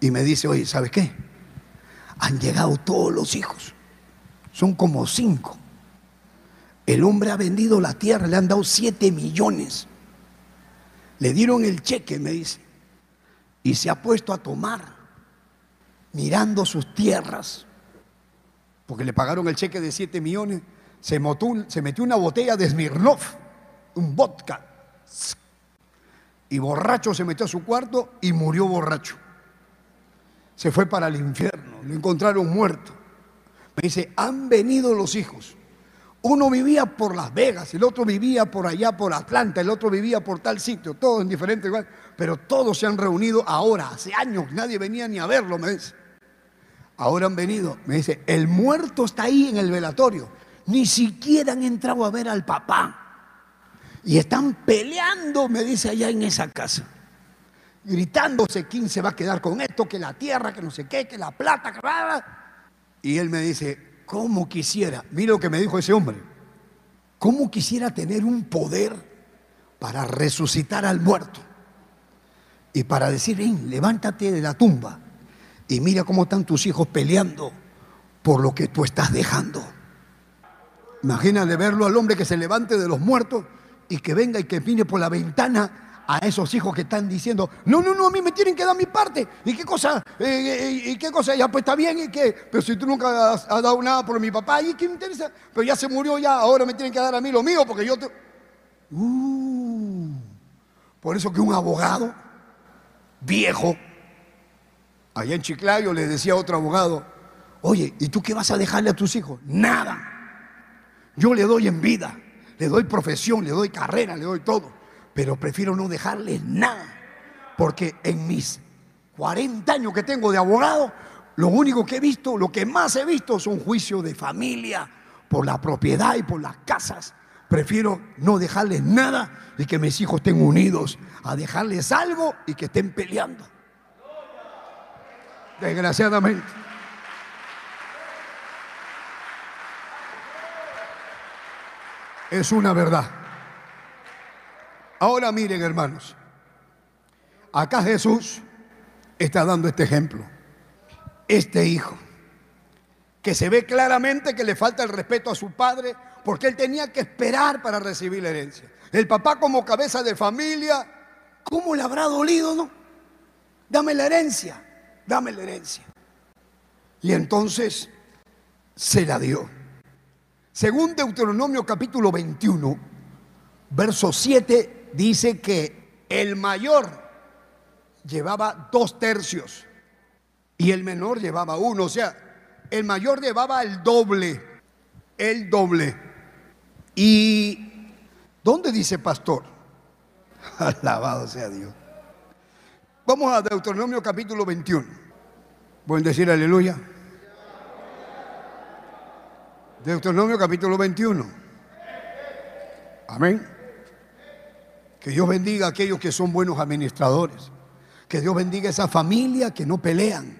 Y me dice, oye, ¿sabes qué? Han llegado todos los hijos. Son como cinco. El hombre ha vendido la tierra, le han dado siete millones. Le dieron el cheque, me dice. Y se ha puesto a tomar mirando sus tierras, porque le pagaron el cheque de 7 millones, se, metió una botella de Smirnov, un vodka, y borracho se metió a su cuarto y murió borracho. Se fue para el infierno, lo encontraron muerto. Me dice, han venido los hijos. Uno vivía por Las Vegas, el otro vivía por allá, por Atlanta, el otro vivía por tal sitio, todos en diferentes lugares, pero todos se han reunido ahora, hace años, nadie venía ni a verlo, me dice. Ahora han venido, me dice, el muerto está ahí en el velatorio. Ni siquiera han entrado a ver al papá. Y están peleando, me dice, allá en esa casa. Gritándose quién se va a quedar con esto, que la tierra, que no sé qué, que la plata, que Y él me dice, ¿cómo quisiera? Mira lo que me dijo ese hombre. ¿Cómo quisiera tener un poder para resucitar al muerto? Y para decir, levántate de la tumba y mira cómo están tus hijos peleando por lo que tú estás dejando. Imagínate verlo al hombre que se levante de los muertos y que venga y que vine por la ventana a esos hijos que están diciendo, no, no, no, a mí me tienen que dar mi parte. ¿Y qué cosa? Eh, eh, ¿Y qué cosa? Ya pues está bien, ¿y qué? Pero si tú nunca has, dado nada por mi papá, ¿y qué me interesa? Pero ya se murió ya, ahora me tienen que dar a mí lo mío porque yo te... Uh, por eso que un abogado viejo Allá en Chiclayo le decía a otro abogado, oye, ¿y tú qué vas a dejarle a tus hijos? Nada. Yo le doy en vida, le doy profesión, le doy carrera, le doy todo, pero prefiero no dejarles nada, porque en mis 40 años que tengo de abogado, lo único que he visto, lo que más he visto son juicios de familia por la propiedad y por las casas. Prefiero no dejarles nada y que mis hijos estén unidos a dejarles algo y que estén peleando desgraciadamente. Es una verdad. Ahora miren, hermanos, acá Jesús está dando este ejemplo. Este hijo, que se ve claramente que le falta el respeto a su padre, porque él tenía que esperar para recibir la herencia. El papá como cabeza de familia, ¿cómo le habrá dolido, no? Dame la herencia dame la herencia. Y entonces se la dio. Según Deuteronomio capítulo 21, verso 7, dice que el mayor llevaba dos tercios y el menor llevaba uno. O sea, el mayor llevaba el doble, el doble. ¿Y dónde dice pastor? Alabado sea Dios. Vamos a Deuteronomio capítulo 21. ¿Pueden decir aleluya? Deuteronomio capítulo 21. Amén. Que Dios bendiga a aquellos que son buenos administradores. Que Dios bendiga a esa familia que no pelean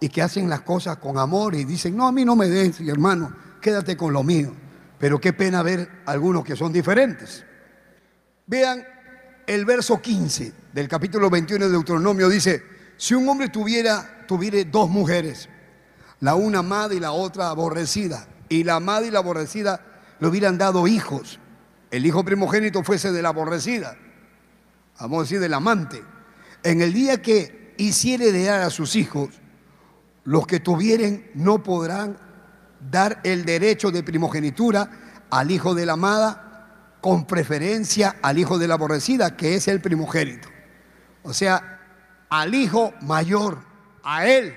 y que hacen las cosas con amor y dicen, no, a mí no me des, hermano, quédate con lo mío. Pero qué pena ver algunos que son diferentes. Vean el verso 15 del capítulo 21 de Deuteronomio, dice, si un hombre tuviera, tuviera dos mujeres, la una amada y la otra aborrecida, y la amada y la aborrecida le hubieran dado hijos, el hijo primogénito fuese de la aborrecida, vamos a decir del amante, en el día que hiciere de dar a sus hijos, los que tuvieren no podrán dar el derecho de primogenitura al hijo de la amada con preferencia al hijo de la aborrecida, que es el primogénito. O sea, al hijo mayor, a él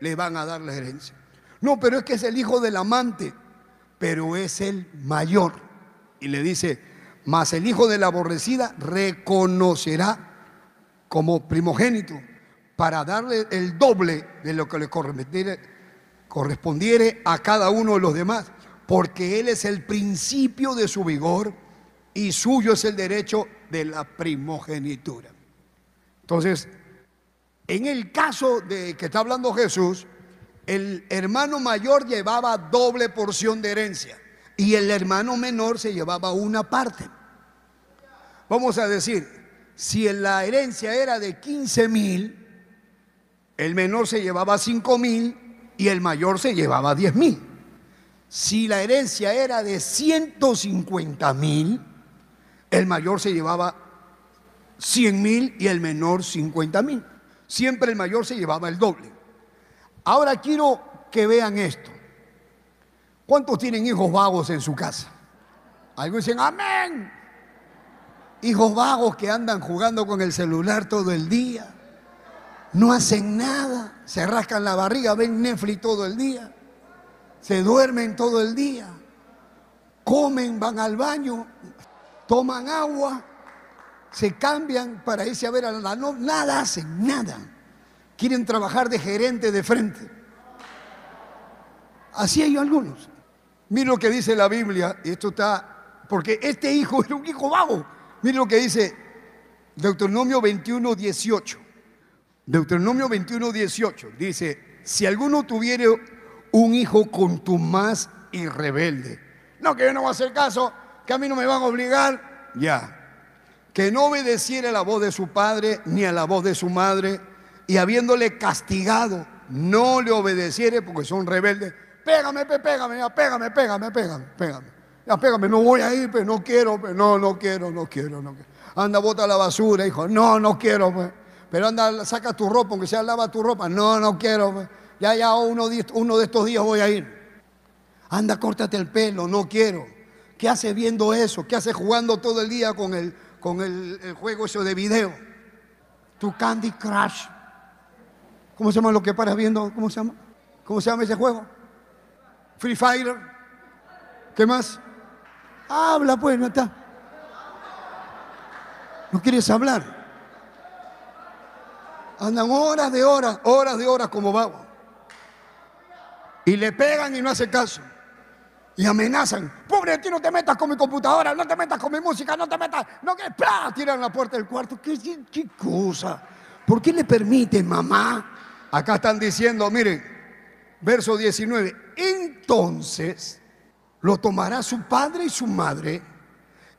le van a dar la herencia. No, pero es que es el hijo del amante, pero es el mayor. Y le dice, mas el hijo de la aborrecida reconocerá como primogénito para darle el doble de lo que le correspondiere, correspondiere a cada uno de los demás, porque él es el principio de su vigor y suyo es el derecho de la primogenitura. Entonces, en el caso de que está hablando Jesús, el hermano mayor llevaba doble porción de herencia y el hermano menor se llevaba una parte. Vamos a decir, si la herencia era de 15 mil, el menor se llevaba 5 mil y el mayor se llevaba 10 mil. Si la herencia era de 150 mil, el mayor se llevaba 100 mil y el menor 50 mil. Siempre el mayor se llevaba el doble. Ahora quiero que vean esto. ¿Cuántos tienen hijos vagos en su casa? Algunos dicen, amén. Hijos vagos que andan jugando con el celular todo el día. No hacen nada. Se rascan la barriga, ven Netflix todo el día. Se duermen todo el día. Comen, van al baño, toman agua, se cambian para irse a ver a la no, nada hacen, nada. Quieren trabajar de gerente de frente. Así hay algunos. Mira lo que dice la Biblia, y esto está, porque este hijo era un hijo vago. Mira lo que dice Deuteronomio 21, 18. Deuteronomio 21, 18. Dice, si alguno tuviera un hijo contumaz y rebelde, no, que yo no voy a hacer caso, que a mí no me van a obligar, ya. Que no obedeciera la voz de su padre ni a la voz de su madre, y habiéndole castigado, no le obedeciere porque son rebeldes, pégame, pégame, ya, pégame, pégame, pégame, pégame. Ya, pégame, no voy a ir, pero no quiero, pero no, no quiero, no quiero, no quiero. Anda, bota la basura, hijo. No, no quiero, pues. Pero anda, saca tu ropa, aunque sea lava tu ropa. No, no quiero. Ya, ya, uno, uno de estos días voy a ir. Anda, córtate el pelo, no quiero. ¿Qué hace viendo eso? ¿Qué hace jugando todo el día con el, con el, el juego eso de video? Tu Candy Crush. ¿Cómo se llama lo que paras viendo? ¿Cómo se llama? ¿Cómo se llama ese juego? Free Fire. ¿Qué más? Habla pues, no está. No quieres hablar. Andan horas de horas, horas de horas como vagos. Y le pegan y no hace caso. Y amenazan. Pobre de ti, no te metas con mi computadora, no te metas con mi música, no te metas. No que tiran la puerta del cuarto. ¿Qué, qué, qué cosa? ¿Por qué le permiten, mamá? Acá están diciendo, miren, verso 19. Entonces lo tomará su padre y su madre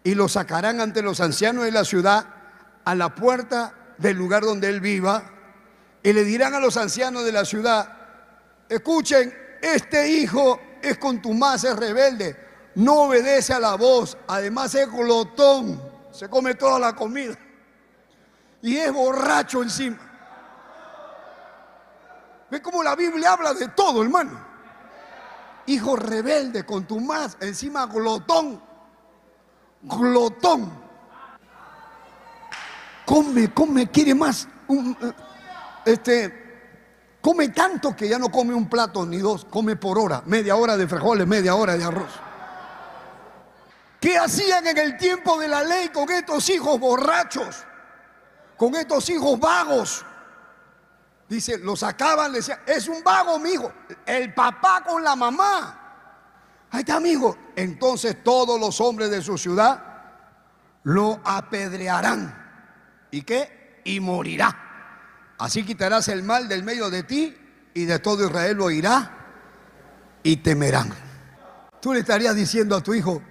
y lo sacarán ante los ancianos de la ciudad a la puerta del lugar donde él viva y le dirán a los ancianos de la ciudad, escuchen, este hijo es contumaz, es rebelde, no obedece a la voz, además es glotón, se come toda la comida y es borracho encima. ¿Ve cómo la Biblia habla de todo, hermano? Hijo rebelde, contumaz, encima glotón. Glotón. Come, come, quiere más. este, come tanto que ya no come un plato ni dos, come por hora. Media hora de frijoles, media hora de arroz. ¿Qué hacían en el tiempo de la ley con estos hijos borrachos? Con estos hijos vagos. Dice, lo sacaban, le decían, es un vago, mi hijo. El papá con la mamá. Ahí está, amigo. Entonces todos los hombres de su ciudad lo apedrearán. ¿Y qué? Y morirá. Así quitarás el mal del medio de ti y de todo Israel lo irá y temerán. Tú le estarías diciendo a tu hijo,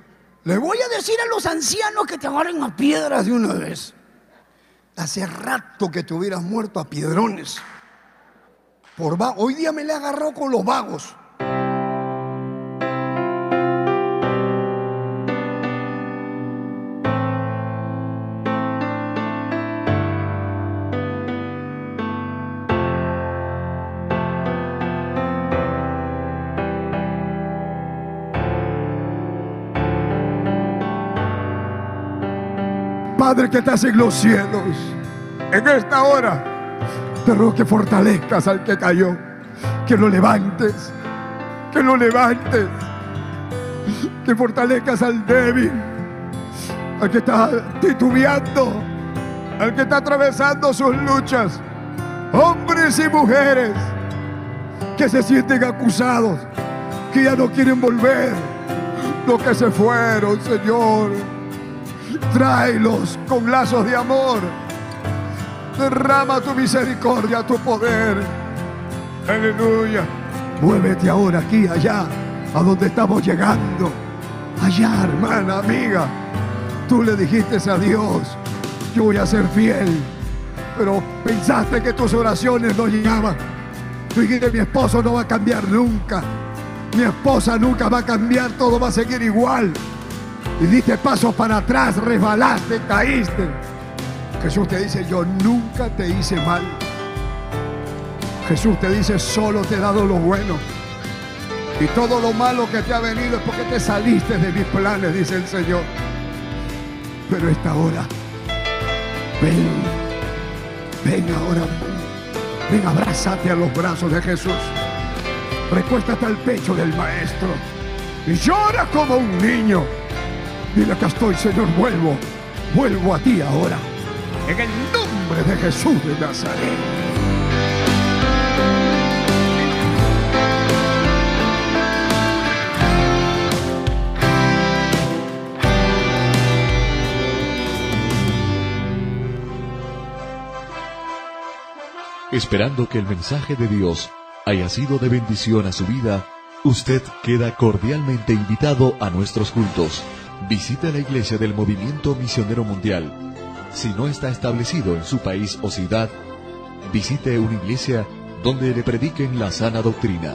le voy a decir a los ancianos que te agarren a piedras de una vez. Hace rato que te hubieras muerto a piedrones. Por Hoy día me le agarró con los vagos. Padre que estás en los cielos, en esta hora te ruego que fortalezcas al que cayó, que lo levantes, que lo levantes, que fortalezcas al débil, al que está titubeando, al que está atravesando sus luchas, hombres y mujeres que se sienten acusados, que ya no quieren volver, los que se fueron, Señor Tráelos con lazos de amor. Derrama tu misericordia, tu poder. Aleluya. Muévete ahora aquí, allá, a donde estamos llegando. Allá, hermana, amiga. Tú le dijiste a Dios, yo voy a ser fiel. Pero pensaste que tus oraciones no llegaban. Tú dijiste, mi esposo no va a cambiar nunca. Mi esposa nunca va a cambiar, todo va a seguir igual y diste pasos para atrás, resbalaste, caíste. Jesús te dice, yo nunca te hice mal. Jesús te dice, solo te he dado lo bueno. Y todo lo malo que te ha venido es porque te saliste de mis planes, dice el Señor. Pero esta hora, ven, ven ahora, ven, abrázate a los brazos de Jesús. Recuéstate al pecho del Maestro y llora como un niño. Dile, acá estoy, Señor, vuelvo. Vuelvo a ti ahora. En el nombre de Jesús de Nazaret. Esperando que el mensaje de Dios haya sido de bendición a su vida, usted queda cordialmente invitado a nuestros cultos. Visite la iglesia del Movimiento Misionero Mundial. Si no está establecido en su país o ciudad, visite una iglesia donde le prediquen la sana doctrina.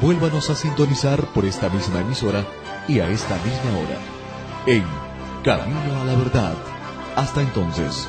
Vuélvanos a sintonizar por esta misma emisora y a esta misma hora. En Camino a la Verdad. Hasta entonces.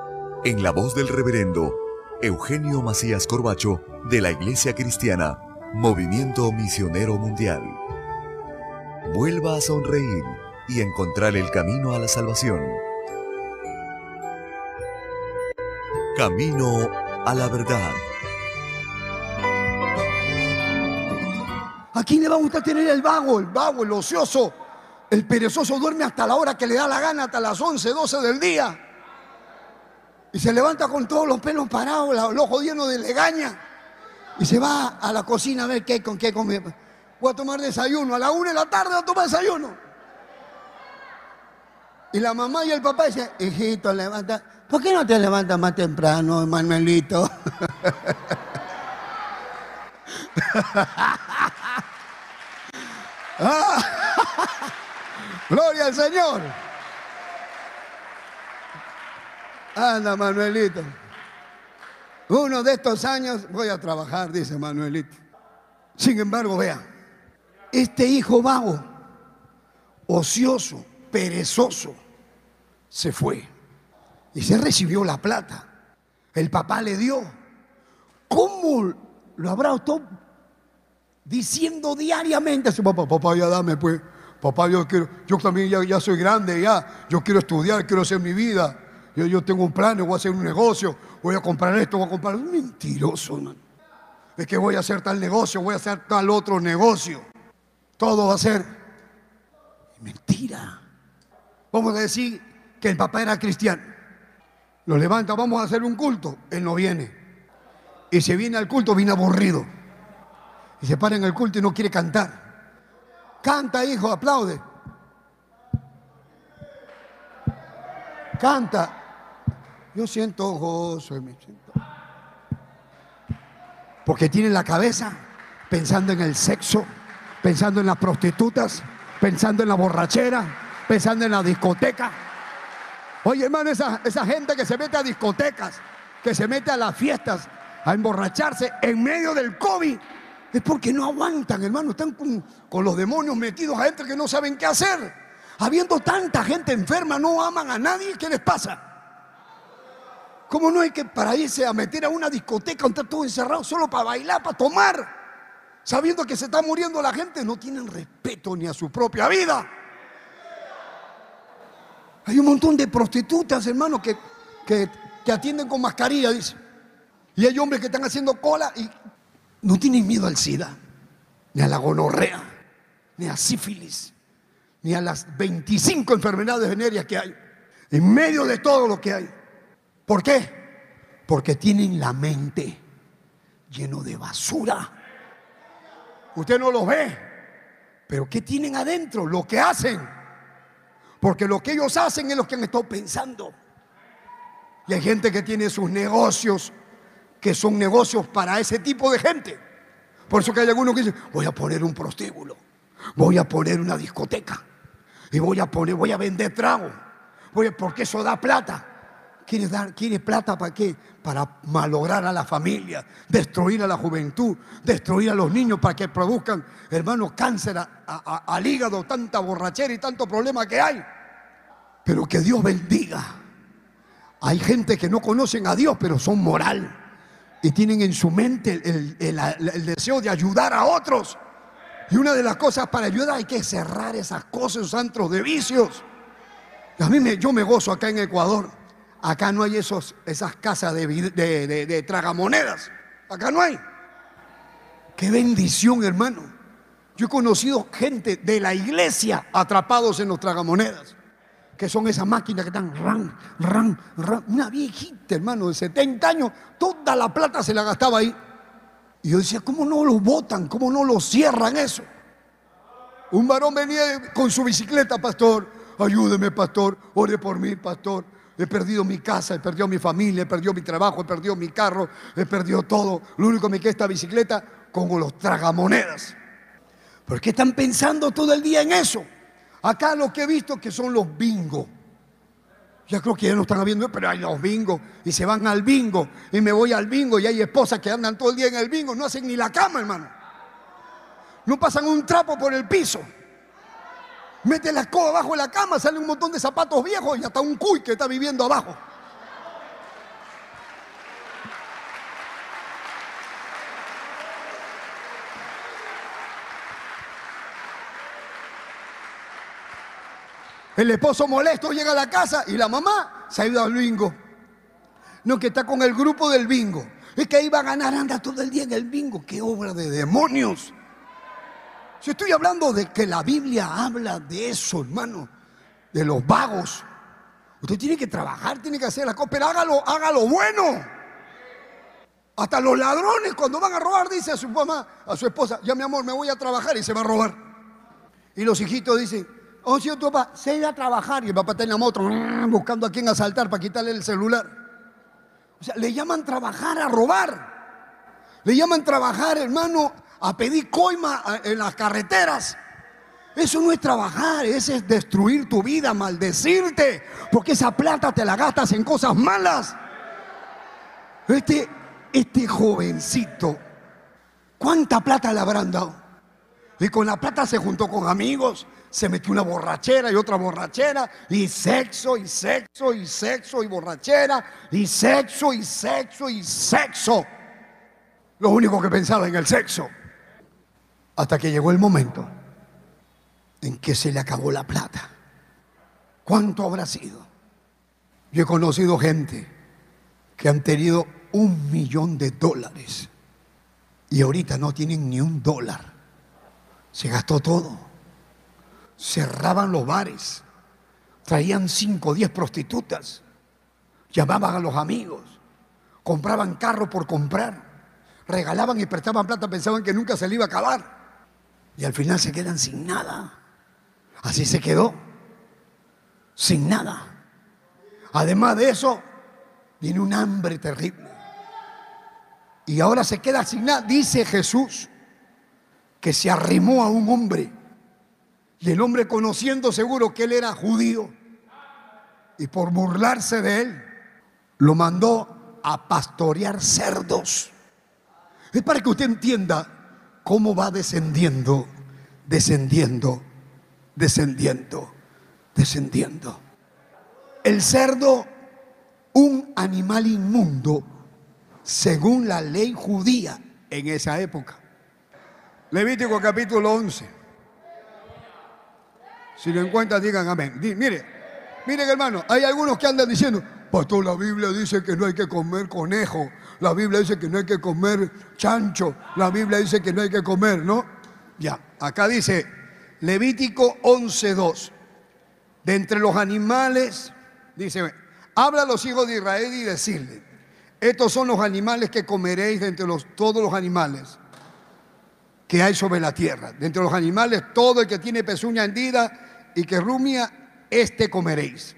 en la voz del reverendo Eugenio Macías Corbacho de la Iglesia Cristiana, Movimiento Misionero Mundial. Vuelva a sonreír y encontrar el camino a la salvación. Camino a la verdad. ¿A quién le va a gustar tener el vago, el vago, el ocioso? El perezoso duerme hasta la hora que le da la gana, hasta las 11, 12 del día. Y se levanta con todos los pelos parados, los ojos llenos de legaña. Y se va a la cocina a ver qué con qué comer. Voy a tomar desayuno. A la una de la tarde voy a tomar desayuno. Y la mamá y el papá dicen, hijito, levanta. ¿Por qué no te levantas más temprano, Manuelito? Ah, gloria al Señor. Anda, Manuelito. Uno de estos años voy a trabajar, dice Manuelito. Sin embargo, vea, este hijo vago, ocioso, perezoso, se fue y se recibió la plata. El papá le dio. ¿Cómo lo habrá estado diciendo diariamente a su papá? Papá, ya dame, pues. Papá, yo quiero, yo también ya, ya soy grande, ya. Yo quiero estudiar, quiero hacer mi vida. Yo, tengo un plan, voy a hacer un negocio, voy a comprar esto, voy a comprar. Un mentiroso, man. Es que voy a hacer tal negocio, voy a hacer tal otro negocio. Todo va a ser mentira. Vamos a decir que el papá era cristiano. Lo levanta, vamos a hacer un culto. Él no viene. Y si viene al culto, viene aburrido. Y se para en el culto y no quiere cantar. Canta, hijo, aplaude. Canta. Yo siento gozo y me siento. Porque tiene la cabeza pensando en el sexo, pensando en las prostitutas, pensando en la borrachera, pensando en la discoteca. Oye, hermano, esa, esa gente que se mete a discotecas, que se mete a las fiestas, a emborracharse en medio del COVID, es porque no aguantan, hermano. Están con, con los demonios metidos adentro que no saben qué hacer. Habiendo tanta gente enferma, no aman a nadie. ¿Qué les pasa? ¿Cómo no hay que para irse a meter a una discoteca está todo encerrado solo para bailar, para tomar? Sabiendo que se está muriendo la gente, no tienen respeto ni a su propia vida. Hay un montón de prostitutas, hermano, que, que, que atienden con mascarilla, dice. Y hay hombres que están haciendo cola y no tienen miedo al SIDA, ni a la gonorrea, ni a sífilis, ni a las 25 enfermedades venéreas que hay. En medio de todo lo que hay. ¿Por qué? Porque tienen la mente lleno de basura. Usted no lo ve, pero ¿qué tienen adentro? Lo que hacen. Porque lo que ellos hacen es lo que han estado pensando. Y hay gente que tiene sus negocios, que son negocios para ese tipo de gente. Por eso que hay algunos que dicen, voy a poner un prostíbulo, voy a poner una discoteca, y voy a poner, voy a vender trago, voy porque eso da plata. ¿Quieres, dar, plata para qué? Para malograr a la familia, destruir a la juventud, destruir a los niños para que produzcan, hermanos, cáncer al hígado, tanta borrachera y tanto problema que hay. Pero que Dios bendiga. Hay gente que no conocen a Dios, pero son moral. Y tienen en su mente el, deseo de ayudar a otros. Y una de las cosas para ayudar hay que cerrar esas cosas, esos antros de vicios. A mí me, yo me gozo acá en Ecuador Acá no hay esos, esas casas de, de, tragamonedas. Acá no hay. Qué bendición, hermano. Yo he conocido gente de la iglesia atrapados en los tragamonedas, que son esas máquinas que están ran, ran, ran. Una viejita, hermano, de 70 años, toda la plata se la gastaba ahí. Y yo decía, ¿cómo no lo botan? ¿Cómo no lo cierran eso? Un varón venía con su bicicleta, pastor. Ayúdeme, pastor. Ore por mí, pastor He perdido mi casa, he perdido mi familia, he perdido mi trabajo, he perdido mi carro, he perdido todo. Lo único que me queda esta bicicleta con los tragamonedas. ¿Por qué están pensando todo el día en eso? Acá lo que he visto que son los bingos. Ya creo que ya no están viendo, pero hay los bingos y se van al bingo y me voy al bingo y hay esposas que andan todo el día en el bingo, no hacen ni la cama, hermano. No pasan un trapo por el piso. Mete la escoba abajo de la cama, sale un montón de zapatos viejos y hasta un cuy que está viviendo abajo. El esposo molesto llega a la casa y la mamá se ha ido al bingo. No, que está con el grupo del bingo. Es que ahí va a ganar, anda todo el día en el bingo. ¡Qué obra de demonios! Si estoy hablando de que la Biblia habla de eso, hermano, de los vagos. Usted tiene que trabajar, tiene que hacer la cosa, pero hágalo, hágalo bueno. Hasta los ladrones cuando van a robar, dice a su mamá, a su esposa, ya mi amor, me voy a trabajar y se va a robar. Y los hijitos dicen, Oh, si tu papá se iba a trabajar y el papá está en la moto buscando a quién asaltar para quitarle el celular. O sea, le llaman trabajar a robar. Le llaman trabajar, hermano, a pedir coima en las carreteras. Eso no es trabajar, ese es destruir tu vida, maldecirte, porque esa plata te la gastas en cosas malas. Este, este jovencito, ¿cuánta plata le habrán dado? Y con la plata se juntó con amigos, se metió una borrachera y otra borrachera, y sexo, y sexo, y sexo, y borrachera, y sexo, y sexo, y sexo. Lo único que pensaba en el sexo. Hasta que llegó el momento en que se le acabó la plata. ¿Cuánto habrá sido? Yo he conocido gente que han tenido un millón de dólares y ahorita no tienen ni un dólar. Se gastó todo cerraban los bares, traían cinco o diez prostitutas, llamaban a los amigos, compraban carro por comprar, regalaban y prestaban plata, pensaban que nunca se le iba a acabar. Y al final se quedan sin nada. Así se quedó, sin nada. Además de eso, viene un hambre terrible. Y ahora se queda sin nada. Dice Jesús que se arrimó a un hombre y el hombre conociendo seguro que él era judío y por burlarse de él, lo mandó a pastorear cerdos. Es para que usted entienda cómo va descendiendo, descendiendo, descendiendo, descendiendo. El cerdo, un animal inmundo, según la ley judía en esa época. Levítico capítulo 11. Si lo encuentran, digan amén. mire, miren hermano, hay algunos que andan diciendo, pastor, la Biblia dice que no hay que comer conejo, la Biblia dice que no hay que comer chancho, la Biblia dice que no hay que comer, ¿no? Ya, acá dice Levítico 11.2, de entre los animales, dice, habla a los hijos de Israel y decirle, estos son los animales que comeréis de entre los, todos los animales que hay sobre la tierra. De entre los animales, todo el que tiene pezuña hendida y que rumia, este comeréis.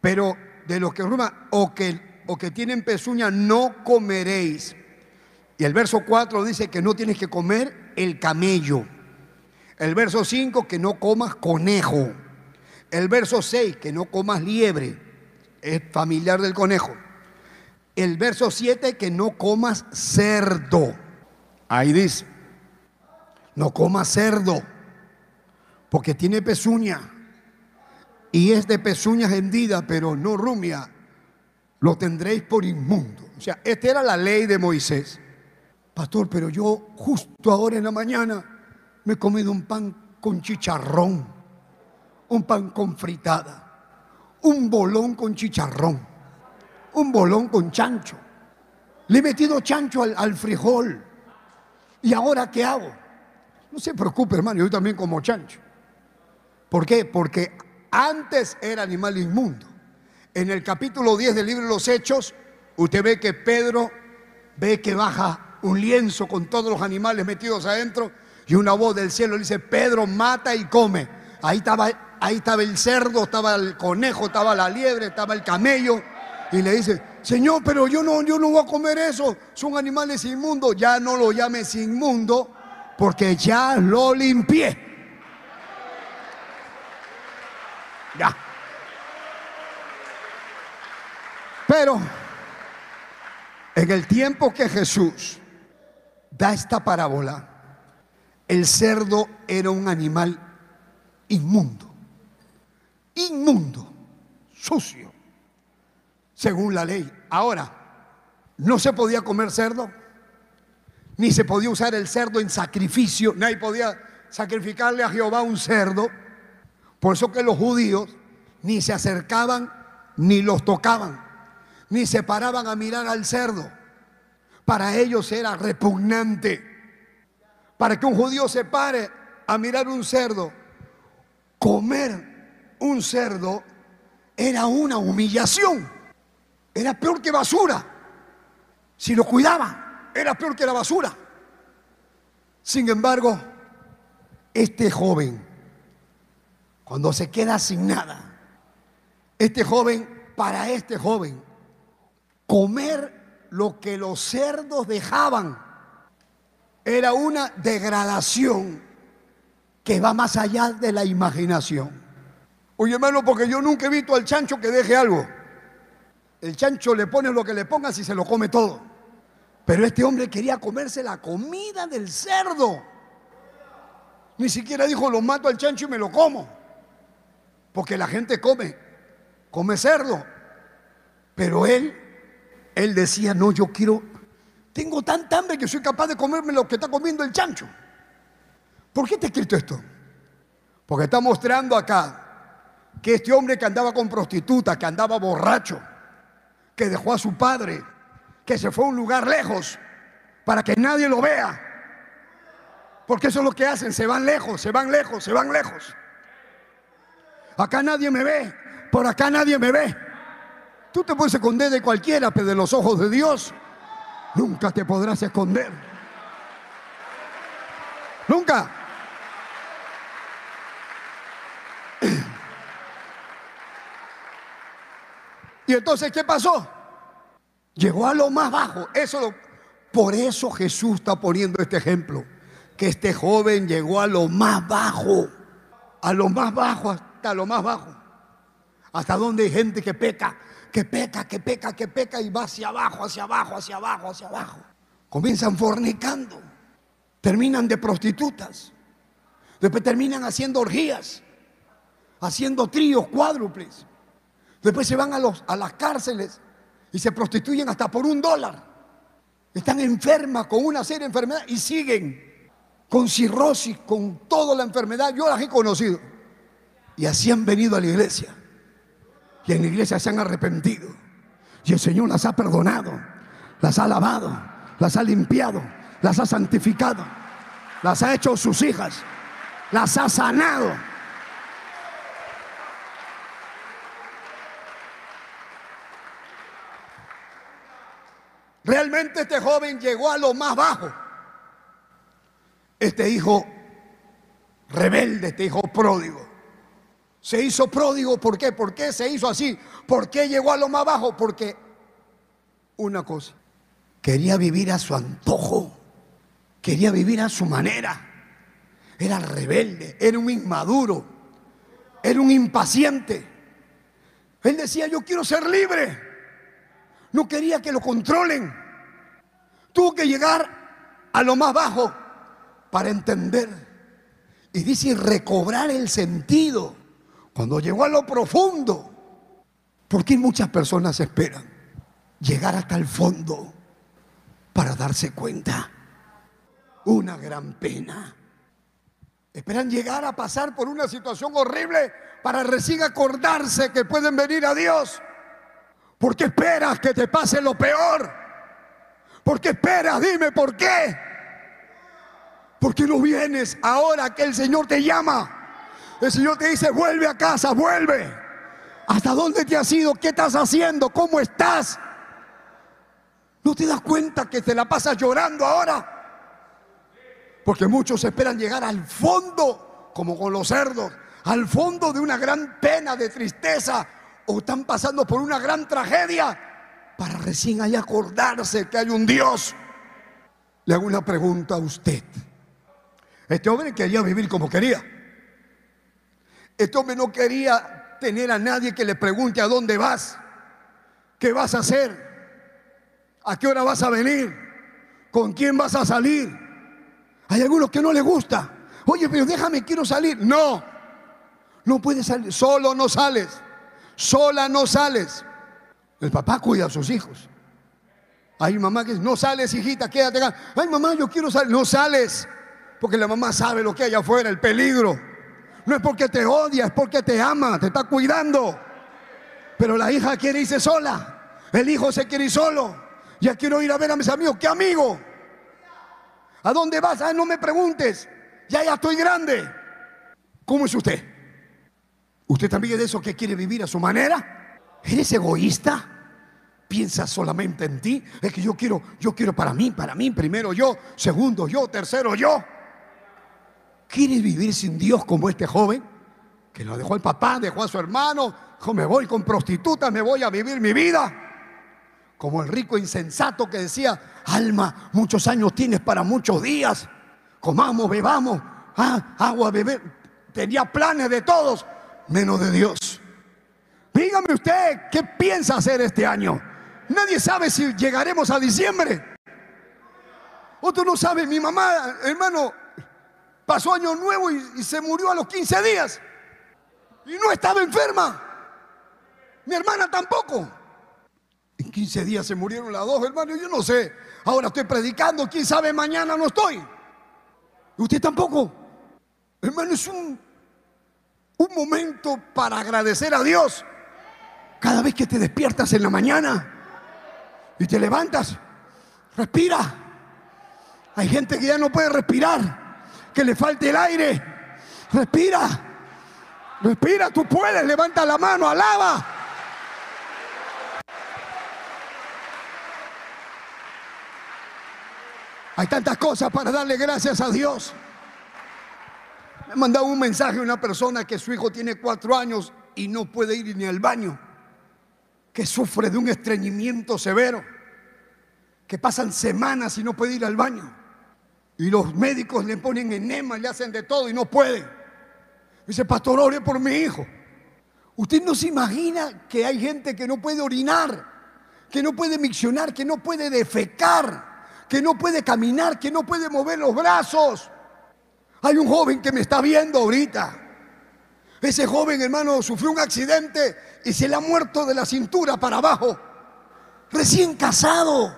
pero de los que rumia o que, o que tienen pezuña, no comeréis. Y el verso 4 dice que no tienes que comer el camello. El verso 5 que no comas conejo. El verso 6 que no comas liebre. Es familiar del conejo. El verso 7 que no comas cerdo. Ahí dice, no comas cerdo porque tiene pezuña y es de pezuñas hendida, pero no rumia, lo tendréis por inmundo. O sea, esta era la ley de Moisés. Pastor, pero yo justo ahora en la mañana me he comido un pan con chicharrón, un pan con fritada, un bolón con chicharrón, un bolón con chancho. Le he metido chancho al, al frijol. ¿Y ahora qué hago? No se preocupe, hermano, yo también como chancho. ¿Por qué? Porque antes era animal inmundo. En el capítulo 10 del libro de los Hechos, usted ve que Pedro ve que baja un lienzo con todos los animales metidos adentro y una voz del cielo le dice, Pedro mata y come. Ahí estaba ahí estaba el cerdo, estaba el conejo, estaba la liebre, estaba el camello. Y le dice, Señor, pero yo no, yo no voy a comer eso. Son animales inmundos. Ya no lo llames inmundo porque ya lo limpié. Pero en el tiempo que Jesús da esta parábola, el cerdo era un animal inmundo, inmundo, sucio, según la ley. Ahora, no se podía comer cerdo, ni se podía usar el cerdo en sacrificio, nadie podía sacrificarle a Jehová un cerdo. Por eso que los judíos ni se acercaban ni los tocaban, ni se paraban a mirar al cerdo. Para ellos era repugnante. Para que un judío se pare a mirar un cerdo, comer un cerdo era una humillación. Era peor que basura. Si lo cuidaban, era peor que la basura. Sin embargo, este joven, cuando se queda sin nada, este joven, para este joven, comer lo que los cerdos dejaban era una degradación que va más allá de la imaginación. Oye, hermano, porque yo nunca he visto al chancho que deje algo. El chancho le pone lo que le pongas y se lo come todo. Pero este hombre quería comerse la comida del cerdo. Ni siquiera dijo, lo mato al chancho y me lo como. Porque la gente come, come cerdo. Pero él, él decía, no, yo quiero, tengo tanta hambre que soy capaz de comerme lo que está comiendo el chancho. ¿Por qué he escrito esto? Porque está mostrando acá que este hombre que andaba con prostituta, que andaba borracho, que dejó a su padre, que se fue a un lugar lejos para que nadie lo vea. Porque eso es lo que hacen, se van lejos, se van lejos, se van lejos. Acá nadie me ve, por acá nadie me ve. Tú te puedes esconder de cualquiera, pero de los ojos de Dios nunca te podrás esconder. Nunca. Y entonces, ¿qué pasó? Llegó a lo más bajo. Eso por eso Jesús está poniendo este ejemplo. Que este joven llegó a lo más bajo. A lo más bajo, hasta lo más bajo. Hasta donde hay gente que peca, que peca, que peca, que peca y va hacia abajo, hacia abajo, hacia abajo, hacia abajo. Comienzan fornicando. Terminan de prostitutas. Después terminan haciendo orgías. Haciendo tríos, cuádruples Después se van a, los, a las cárceles y se prostituyen hasta por un dólar. Están enfermas con una serie de enfermedades y siguen con cirrosis, con toda la enfermedad. Yo las he conocido. Y así han venido a la iglesia. Y en la iglesia se han arrepentido. Y el Señor las ha perdonado, las ha lavado, las ha limpiado, las ha santificado, las ha hecho sus hijas, las ha sanado. Realmente este joven llegó a lo más bajo. Este hijo rebelde, este hijo pródigo. Se hizo pródigo, ¿por qué? ¿Por qué se hizo así? ¿Por qué llegó a lo más bajo? Porque una cosa, quería vivir a su antojo, quería vivir a su manera. Era rebelde, era un inmaduro, era un impaciente. Él decía, yo quiero ser libre. No quería que lo controlen. Tuvo que llegar a lo más bajo para entender. Y dice recobrar el sentido. Cuando llegó a lo profundo. Porque muchas personas esperan llegar hasta el fondo para darse cuenta. Una gran pena. Esperan llegar a pasar por una situación horrible para recién acordarse que pueden venir a Dios. ¿Por qué esperas que te pase lo peor? ¿Por qué esperas? Dime por qué. ¿Por qué no vienes ahora que el Señor te llama? El Señor te dice, vuelve a casa, vuelve. ¿Hasta dónde te has ido? ¿Qué estás haciendo? ¿Cómo estás? ¿No te das cuenta que te la pasas llorando ahora? Porque muchos esperan llegar al fondo, como con los cerdos, al fondo de una gran pena, de tristeza, o están pasando por una gran tragedia, para recién ahí acordarse que hay un Dios. Le hago una pregunta a usted. Este hombre quería vivir como quería. Este hombre no quería tener a nadie que le pregunte a dónde vas, qué vas a hacer, a qué hora vas a venir, con quién vas a salir. Hay algunos que no les gusta. Oye, pero déjame, quiero salir. No, no puedes salir. Solo no sales. Sola no sales. El papá cuida a sus hijos. Hay mamá que dice, no sales, hijita, quédate acá. Ay, mamá, yo quiero salir. No sales. Porque la mamá sabe lo que hay afuera, el peligro. No es porque te odia, es porque te ama, te está cuidando. Pero la hija quiere irse sola. El hijo se quiere ir solo. Ya quiero ir a ver a mis amigos. ¿Qué amigo? ¿A dónde vas? Ah, no me preguntes. Ya, ya estoy grande. ¿Cómo es usted? ¿Usted también es de eso que quiere vivir a su manera? ¿Eres egoísta? ¿Piensa solamente en ti? Es que yo quiero, yo quiero para mí, para mí, primero yo, segundo yo, tercero yo. ¿Quieres vivir sin Dios como este joven? Que lo dejó el papá, dejó a su hermano, dijo, me voy con prostitutas, me voy a vivir mi vida. Como el rico insensato que decía, alma, muchos años tienes para muchos días. Comamos, bebamos, ah, agua, beber. Tenía planes de todos, menos de Dios. Dígame usted, ¿qué piensa hacer este año? Nadie sabe si llegaremos a diciembre. Otro no sabe, mi mamá, hermano, pasó año nuevo y, se murió a los 15 días. Y no estaba enferma. Mi hermana tampoco. En 15 días se murieron las dos, hermano. Yo no sé. Ahora estoy predicando. Quién sabe, mañana no estoy. Usted tampoco. Hermano, es un, un momento para agradecer a Dios. Cada vez que te despiertas en la mañana y te levantas, respira. Hay gente que ya no puede respirar que le falte el aire. Respira. Respira, tú puedes, levanta la mano, alaba. Hay tantas cosas para darle gracias a Dios. Me mandado un mensaje a una persona que su hijo tiene cuatro años y no puede ir ni al baño, que sufre de un estreñimiento severo, que pasan semanas y no puede ir al baño. Y los médicos le ponen enema, le hacen de todo y no pueden. Dice, pastor, ore por mi hijo. Usted no se imagina que hay gente que no puede orinar, que no puede miccionar, que no puede defecar, que no puede caminar, que no puede mover los brazos. Hay un joven que me está viendo ahorita. Ese joven, hermano, sufrió un accidente y se le ha muerto de la cintura para abajo. Recién casado.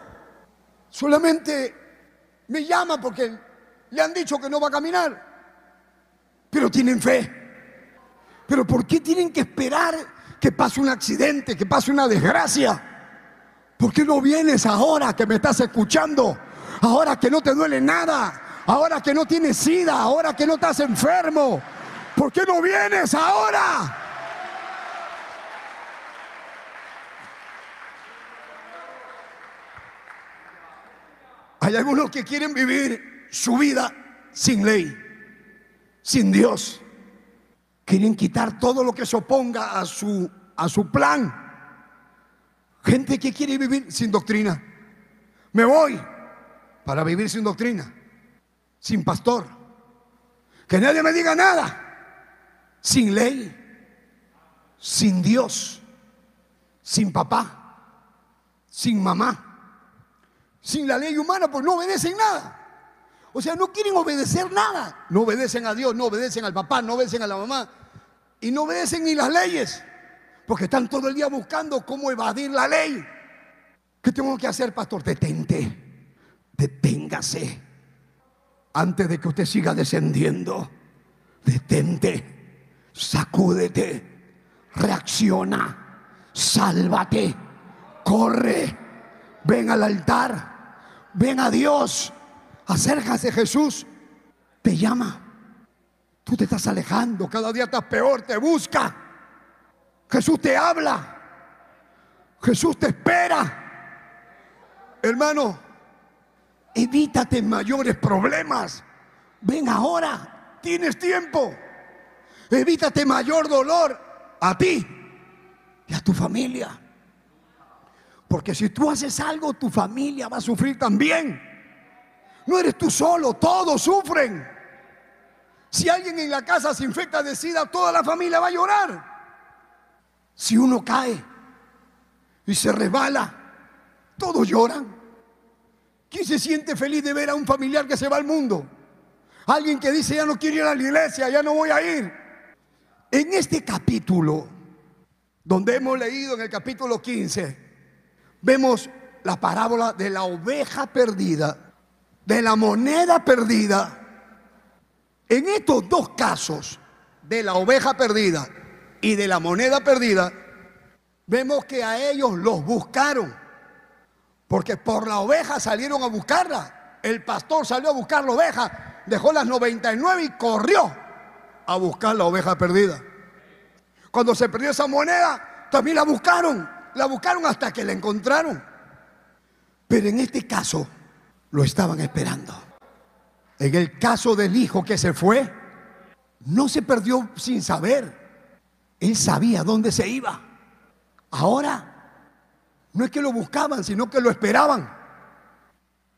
Solamente me llama porque le han dicho que no va a caminar. Pero tienen fe. Pero ¿por qué tienen que esperar que pase un accidente, que pase una desgracia? ¿Por qué no vienes ahora que me estás escuchando? Ahora que no te duele nada. Ahora que no tienes sida. Ahora que no estás enfermo. ¿Por qué no vienes ahora? Hay algunos que quieren vivir su vida sin ley, sin Dios. Quieren quitar todo lo que se oponga a su, a su plan. Gente que quiere vivir sin doctrina. Me voy para vivir sin doctrina, sin pastor. Que nadie me diga nada. Sin ley, sin Dios, sin papá, sin mamá sin la ley humana, pues no obedecen nada. O sea, no quieren obedecer nada. No obedecen a Dios, no obedecen al papá, no obedecen a la mamá. Y no obedecen ni las leyes. Porque están todo el día buscando cómo evadir la ley. ¿Qué tengo que hacer, pastor? Detente. Deténgase. Antes de que usted siga descendiendo. Detente. Sacúdete. Reacciona. Sálvate. Corre. Ven al altar ven a Dios, acércase Jesús, te llama. Tú te estás alejando, cada día estás peor, te busca. Jesús te habla, Jesús te espera. Hermano, evítate mayores problemas. Ven ahora, tienes tiempo. Evítate mayor dolor a ti y a tu familia. Porque si tú haces algo, tu familia va a sufrir también. No eres tú solo, todos sufren. Si alguien en la casa se infecta de sida, toda la familia va a llorar. Si uno cae y se resbala, todos lloran. ¿Quién se siente feliz de ver a un familiar que se va al mundo? Alguien que dice, ya no quiero ir a la iglesia, ya no voy a ir. En este capítulo, donde hemos leído en el capítulo 15, vemos la parábola de la oveja perdida, de la moneda perdida. En estos dos casos, de la oveja perdida y de la moneda perdida, vemos que a ellos los buscaron. Porque por la oveja salieron a buscarla. El pastor salió a buscar la oveja, dejó las 99 y corrió a buscar la oveja perdida. Cuando se perdió esa moneda, también la buscaron. La buscaron hasta que la encontraron. Pero en este caso, lo estaban esperando. En el caso del hijo que se fue, no se perdió sin saber. Él sabía dónde se iba. Ahora no es que lo buscaban, sino que lo esperaban.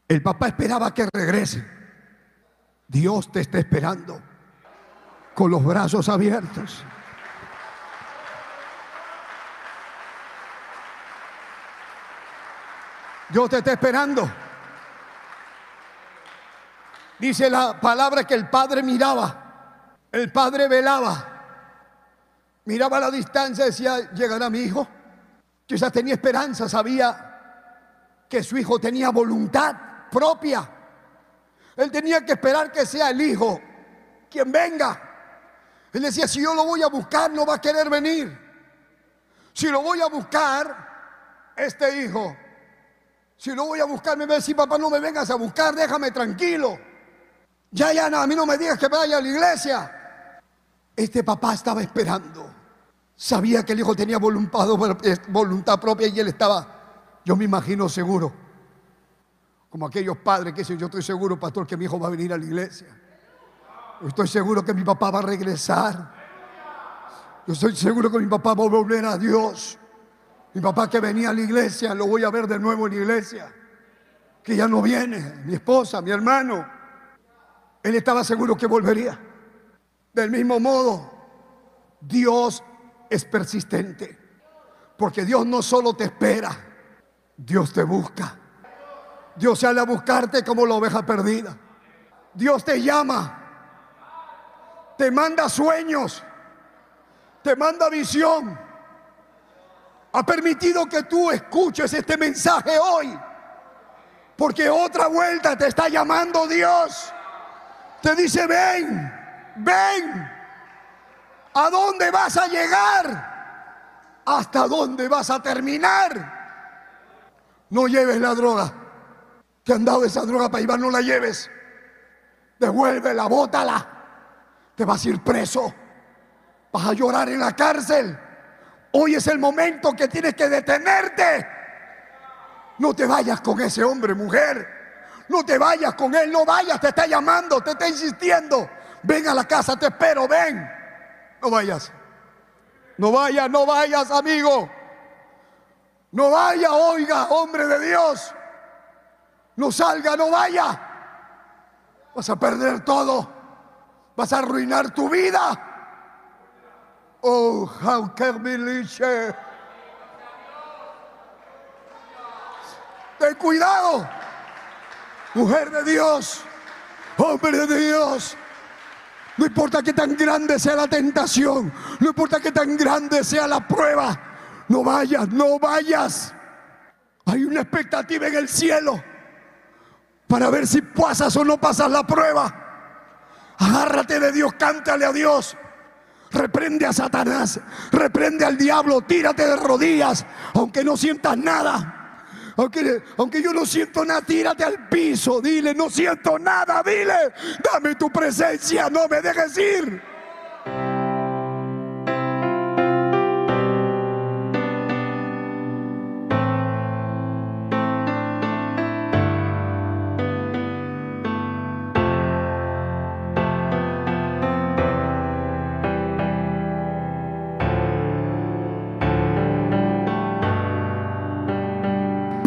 El papá esperaba que regrese. Dios te está esperando con los brazos abiertos. Dios te está esperando. Dice la palabra que el padre miraba, el padre velaba, miraba a la distancia decía, llegará mi hijo. Quizás tenía esperanza, sabía que su hijo tenía voluntad propia. Él tenía que esperar que sea el hijo quien venga. Él decía, si yo lo voy a buscar, no va a querer venir. Si lo voy a buscar, este hijo, si lo voy a buscar, me va a decir, papá, no me vengas a buscar, déjame tranquilo. Ya, ya, a mí no me digas que vaya a la iglesia. Este papá estaba esperando. Sabía que el hijo tenía voluntad, voluntad propia y él estaba, yo me imagino seguro, como aquellos padres que dicen, yo estoy seguro, pastor, que mi hijo va a venir a la iglesia. estoy seguro que mi papá va a regresar. Yo estoy seguro que mi papá va a volver a Dios. Mi papá que venía a la iglesia, lo voy a ver de nuevo en la iglesia. Que ya no viene, mi esposa, mi hermano. Él estaba seguro que volvería. Del mismo modo, Dios es persistente. Porque Dios no solo te espera, Dios te busca. Dios sale a buscarte como la oveja perdida. Dios te llama, te manda sueños, te manda visión. Ha permitido que tú escuches este mensaje hoy. Porque otra vuelta te está llamando Dios. Te dice, ven, ven. ¿A dónde vas a llegar? ¿Hasta dónde vas a terminar? No lleves la droga. Te han dado esa droga para llevar, no la lleves. Devuélvela, bótala. Te vas a ir preso. Vas a llorar en la cárcel. Hoy es el momento que tienes que detenerte. No te vayas con ese hombre, mujer. No te vayas con él, no vayas, te está llamando, te está insistiendo. Ven a la casa, te espero, ven. No vayas. No vayas, no vayas, amigo. No vaya, oiga, hombre de Dios. No salga, no vaya. Vas a perder todo. Vas a arruinar tu vida. Oh, can Ten cuidado. Mujer de Dios. Hombre de Dios. No importa que tan grande sea la tentación, no importa que tan grande sea la prueba, no vayas, no vayas. Hay una expectativa en el cielo para ver si pasas o no pasas la prueba. Agárrate de Dios, cántale a Dios. Reprende a Satanás, reprende al diablo, tírate de rodillas, aunque no sientas nada. Aunque, aunque yo no siento nada, tírate al piso. Dile, no siento nada. Dile, dame tu presencia, no me dejes ir.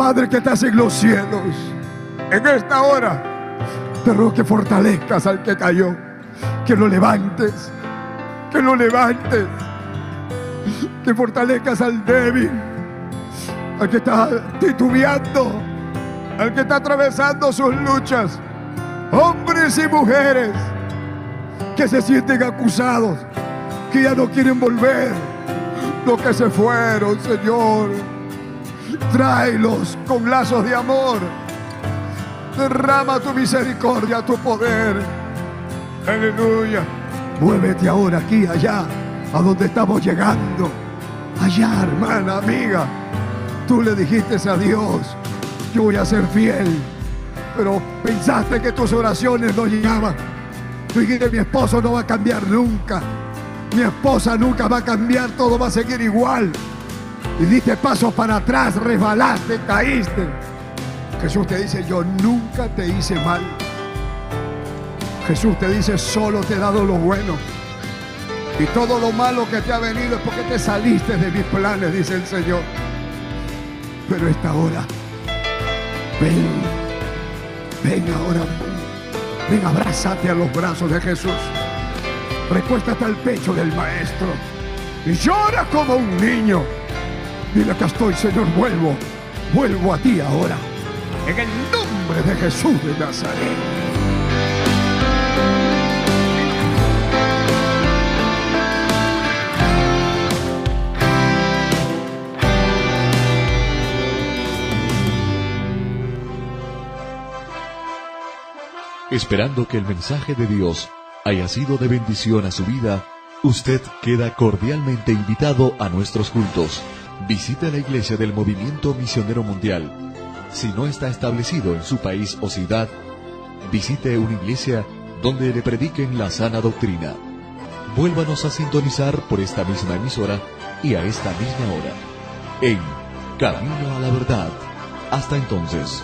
Padre que estás en los cielos, en esta hora te ruego que fortalezcas al que cayó, que lo levantes, que lo levantes, que fortalezcas al débil, al que está titubeando, al que está atravesando sus luchas, hombres y mujeres que se sienten acusados, que ya no quieren volver, los que se fueron, Señor. Tráelos con lazos de amor. Derrama tu misericordia, tu poder. Aleluya. Muévete ahora aquí, allá, a donde estamos llegando. Allá, hermana, amiga. Tú le dijiste a Dios, yo voy a ser fiel. Pero pensaste que tus oraciones no llegaban. Tú dijiste, mi esposo no va a cambiar nunca. Mi esposa nunca va a cambiar, todo va a seguir igual. Y diste pasos para atrás, resbalaste, caíste. Jesús te dice, yo nunca te hice mal. Jesús te dice, solo te he dado lo bueno. Y todo lo malo que te ha venido es porque te saliste de mis planes, dice el Señor. Pero esta hora, ven, ven ahora, ven, abrázate a los brazos de Jesús. Recuéstate al pecho del Maestro y llora como un niño. Dile acá estoy, Señor, vuelvo, vuelvo a ti ahora. En el nombre de Jesús de Nazaret. Esperando que el mensaje de Dios haya sido de bendición a su vida, usted queda cordialmente invitado a nuestros cultos. Visite la iglesia del Movimiento Misionero Mundial. Si no está establecido en su país o ciudad, visite una iglesia donde le prediquen la sana doctrina. Vuélvanos a sintonizar por esta misma emisora y a esta misma hora. En Camino a la Verdad. Hasta entonces.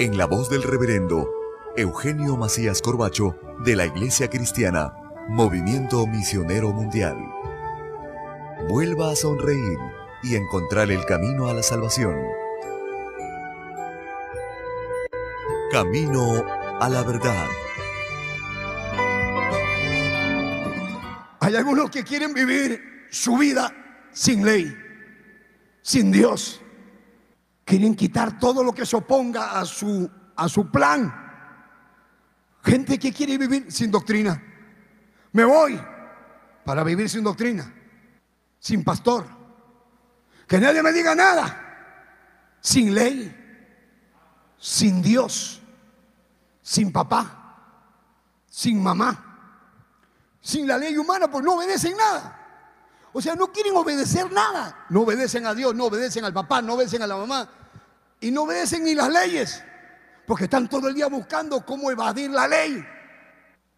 en la voz del reverendo Eugenio Macías Corbacho de la Iglesia Cristiana, Movimiento Misionero Mundial. Vuelva a sonreír y encontrar el camino a la salvación. Camino a la verdad. Hay algunos que quieren vivir su vida sin ley, sin Dios. Quieren quitar todo lo que se oponga a su, a su plan. Gente que quiere vivir sin doctrina. Me voy para vivir sin doctrina, sin pastor. Que nadie me diga nada. Sin ley, sin Dios, sin papá, sin mamá, sin la ley humana, pues no obedecen nada. O sea, no quieren obedecer nada. No obedecen a Dios, no obedecen al papá, no obedecen a la mamá. Y no obedecen ni las leyes. Porque están todo el día buscando cómo evadir la ley.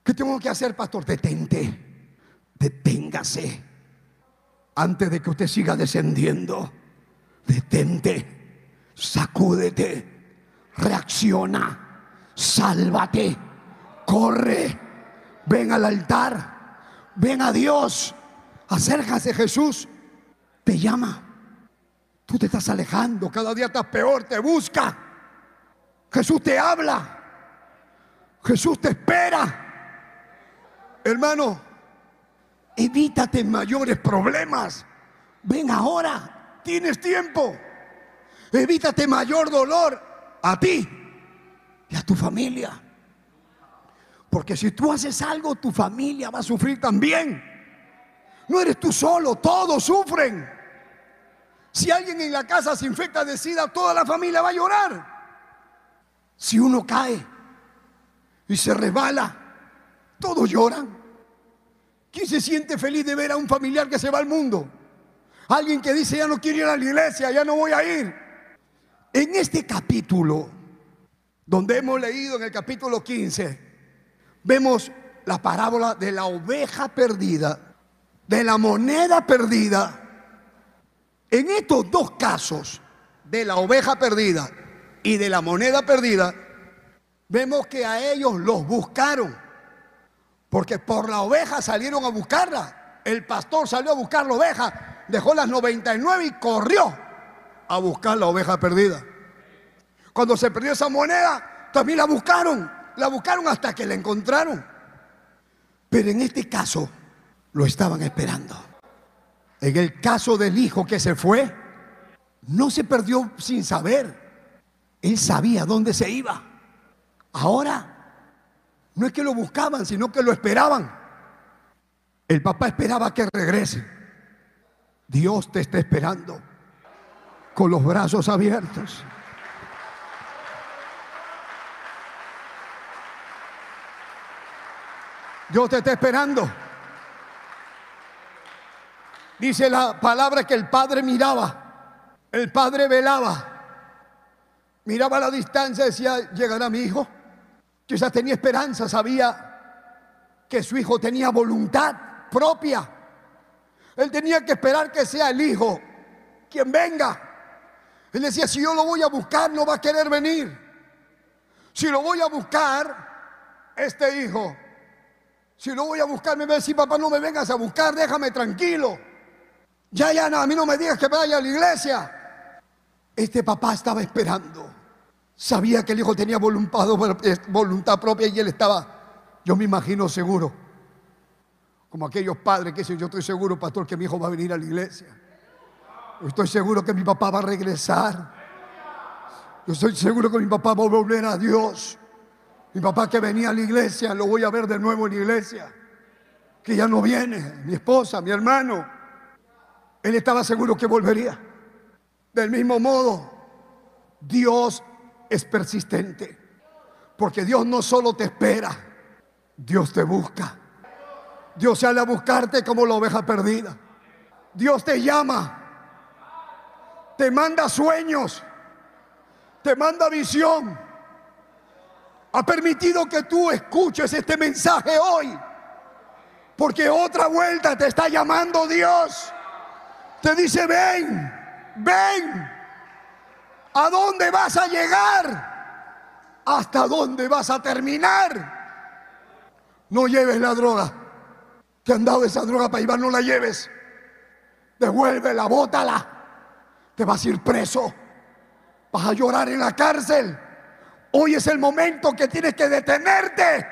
¿Qué tengo que hacer, pastor? Detente. Deténgase. Antes de que usted siga descendiendo. Detente. Sacúdete. Reacciona. Sálvate. Corre. Ven al altar. Ven a Dios. Acércase Jesús. Te llama. Tú te estás alejando. Cada día estás peor. Te busca. Jesús te habla. Jesús te espera. Hermano, evítate mayores problemas. Ven ahora, tienes tiempo. Evítate mayor dolor a ti y a tu familia. Porque si tú haces algo, tu familia va a sufrir también. No eres tú solo, todos sufren. Si alguien en la casa se infecta de sida, toda la familia va a llorar. Si uno cae y se resbala, todos lloran. ¿Quién se siente feliz de ver a un familiar que se va al mundo? Alguien que dice, ya no quiero ir a la iglesia, ya no voy a ir. En este capítulo, donde hemos leído en el capítulo 15, vemos la parábola de la oveja perdida, de la moneda perdida. En estos dos casos, de la oveja perdida y de la moneda perdida, vemos que a ellos los buscaron. Porque por la oveja salieron a buscarla. El pastor salió a buscar la oveja, dejó las 99 y corrió a buscar la oveja perdida. Cuando se perdió esa moneda, también la buscaron. La buscaron hasta que la encontraron. Pero en este caso, lo estaban esperando. En el caso del hijo que se fue, no se perdió sin saber. Él sabía dónde se iba. Ahora, no es que lo buscaban, sino que lo esperaban. El papá esperaba que regrese. Dios te está esperando con los brazos abiertos. Dios te está esperando. Dice la palabra que el padre miraba, el padre velaba, miraba a la distancia, decía, llegará mi hijo. Quizás tenía esperanza, sabía que su hijo tenía voluntad propia. Él tenía que esperar que sea el hijo quien venga. Él decía, si yo lo voy a buscar, no va a querer venir. Si lo voy a buscar, este hijo, si lo voy a buscar, me va a decir, papá, no me vengas a buscar, déjame tranquilo. Ya, ya, no, a mí no me digas que vaya a la iglesia. Este papá estaba esperando. Sabía que el hijo tenía voluntad, propia y él estaba, yo me imagino seguro, como aquellos padres que dicen, yo estoy seguro, pastor, que mi hijo va a venir a la iglesia. Estoy seguro que mi papá va a regresar. Yo estoy seguro que mi papá va a volver a Dios. Mi papá que venía a la iglesia, lo voy a ver de nuevo en la iglesia. Que ya no viene, mi esposa, mi hermano. Él estaba seguro que volvería. Del mismo modo, Dios es persistente. Porque Dios no solo te espera, Dios te busca. Dios sale a buscarte como la oveja perdida. Dios te llama. Te manda sueños. Te manda visión. Ha permitido que tú escuches este mensaje hoy. Porque otra vuelta te está llamando Dios. Te dice, ven, ven. ¿A dónde vas a llegar? ¿Hasta dónde vas a terminar? No lleves la droga. Te han dado esa droga para llevar, no la lleves. Devuélvela, bótala. Te vas a ir preso. Vas a llorar en la cárcel. Hoy es el momento que tienes que detenerte.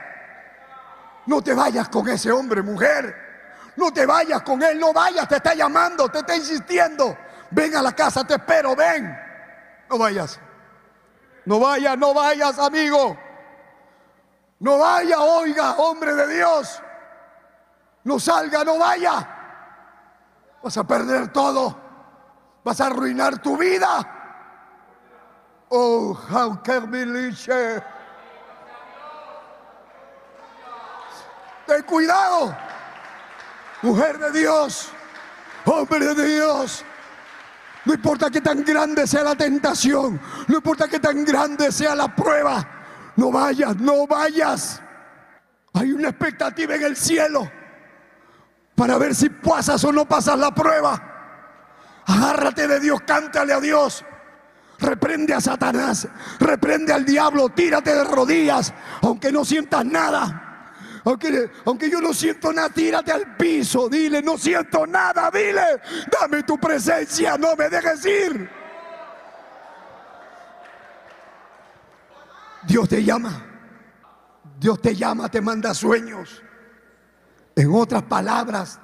No te vayas con ese hombre, mujer. No te vayas con él, no vayas, te está llamando, te está insistiendo. Ven a la casa, te espero, ven. No vayas. No vayas, no vayas, amigo. No vaya, oiga, hombre de Dios. No salga, no vaya. Vas a perder todo. Vas a arruinar tu vida. Oh, how can Ten cuidado. Mujer de Dios. Hombre de Dios. No importa que tan grande sea la tentación. No importa que tan grande sea la prueba. No vayas, no vayas. Hay una expectativa en el cielo para ver si pasas o no pasas la prueba. Agárrate de Dios, cántale a Dios. Reprende a Satanás, reprende al diablo, tírate de rodillas, aunque no sientas nada. Aunque, aunque, yo no siento nada, tírate al piso, dile, no siento nada, dile, dame tu presencia, no me dejes ir. Dios te llama, Dios te llama, te manda sueños. En otras palabras,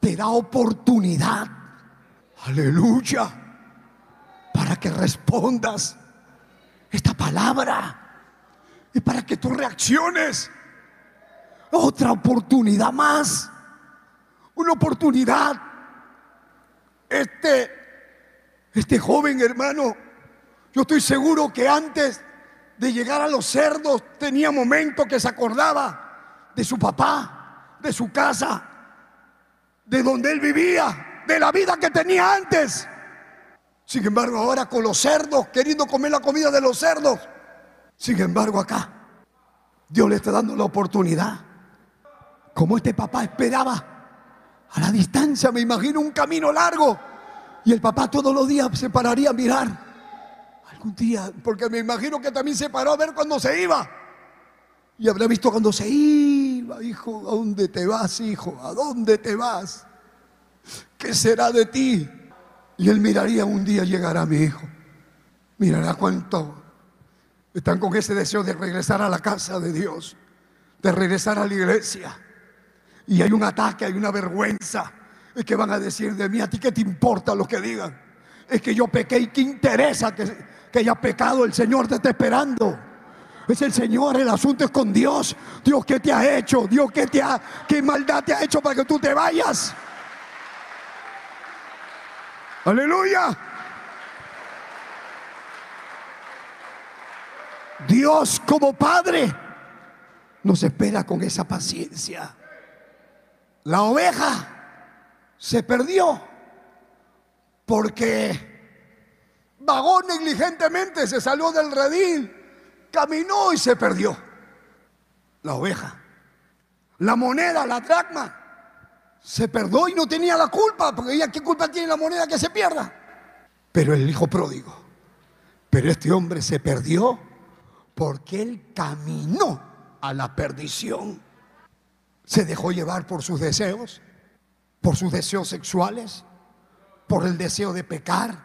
te da oportunidad. Aleluya. Para que respondas esta palabra. Y para que tú reacciones. Otra oportunidad más. Una oportunidad. Este, este joven hermano, yo estoy seguro que antes de llegar a los cerdos tenía momentos que se acordaba de su papá, de su casa, de donde él vivía, de la vida que tenía antes. Sin embargo, ahora con los cerdos, queriendo comer la comida de los cerdos. Sin embargo, acá, Dios le está dando la oportunidad. Como este papá esperaba, a la distancia, me imagino un camino largo. Y el papá todos los días se pararía a mirar. Algún día, porque me imagino que también se paró a ver cuando se iba. Y habrá visto cuando se iba, hijo, ¿a dónde te vas, hijo? ¿A dónde te vas? ¿Qué será de ti? Y él miraría un día llegará mi hijo. Mirará cuánto están con ese deseo de regresar a la casa de Dios, de regresar a la iglesia. Y hay un ataque, hay una vergüenza. Es que van a decir de mí, ¿a ti qué te importa lo que digan? Es que yo pequé y qué interesa que, que haya pecado, el Señor te está esperando. Es el Señor, el asunto es con Dios. Dios, ¿qué te ha hecho? Dios, ¿qué, te ha, qué maldad te ha hecho para que tú te vayas? Aleluya. Dios como Padre nos espera con esa paciencia. La oveja se perdió porque vagó negligentemente, se salió del redil caminó y se perdió. La oveja. La moneda, la dracma, se perdió y no tenía la culpa, porque ella qué culpa tiene la moneda que se pierda. Pero el hijo pródigo, pero este hombre se perdió porque él caminó a la perdición. Se dejó llevar por sus deseos, por sus deseos sexuales, por el deseo de pecar,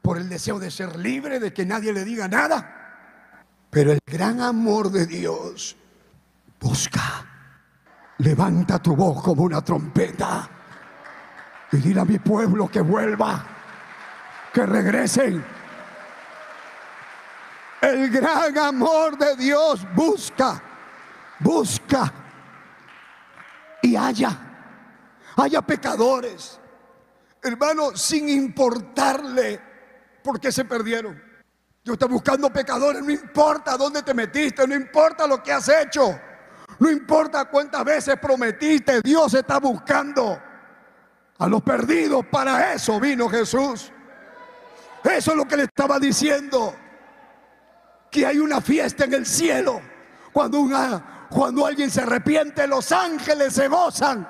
por el deseo de ser libre, de que nadie le diga nada. Pero el gran amor de Dios busca. Levanta tu voz como una trompeta y dile a mi pueblo que vuelva, que regresen. El gran amor de Dios busca, busca y haya, haya pecadores, hermano, sin importarle por qué se perdieron. Dios está buscando pecadores, no importa dónde te metiste, no importa lo que has hecho, no importa cuántas veces prometiste, Dios está buscando a los perdidos. Para eso vino Jesús. Eso es lo que le estaba diciendo. Que hay una fiesta en el cielo. Cuando, una, cuando alguien se arrepiente, los ángeles se gozan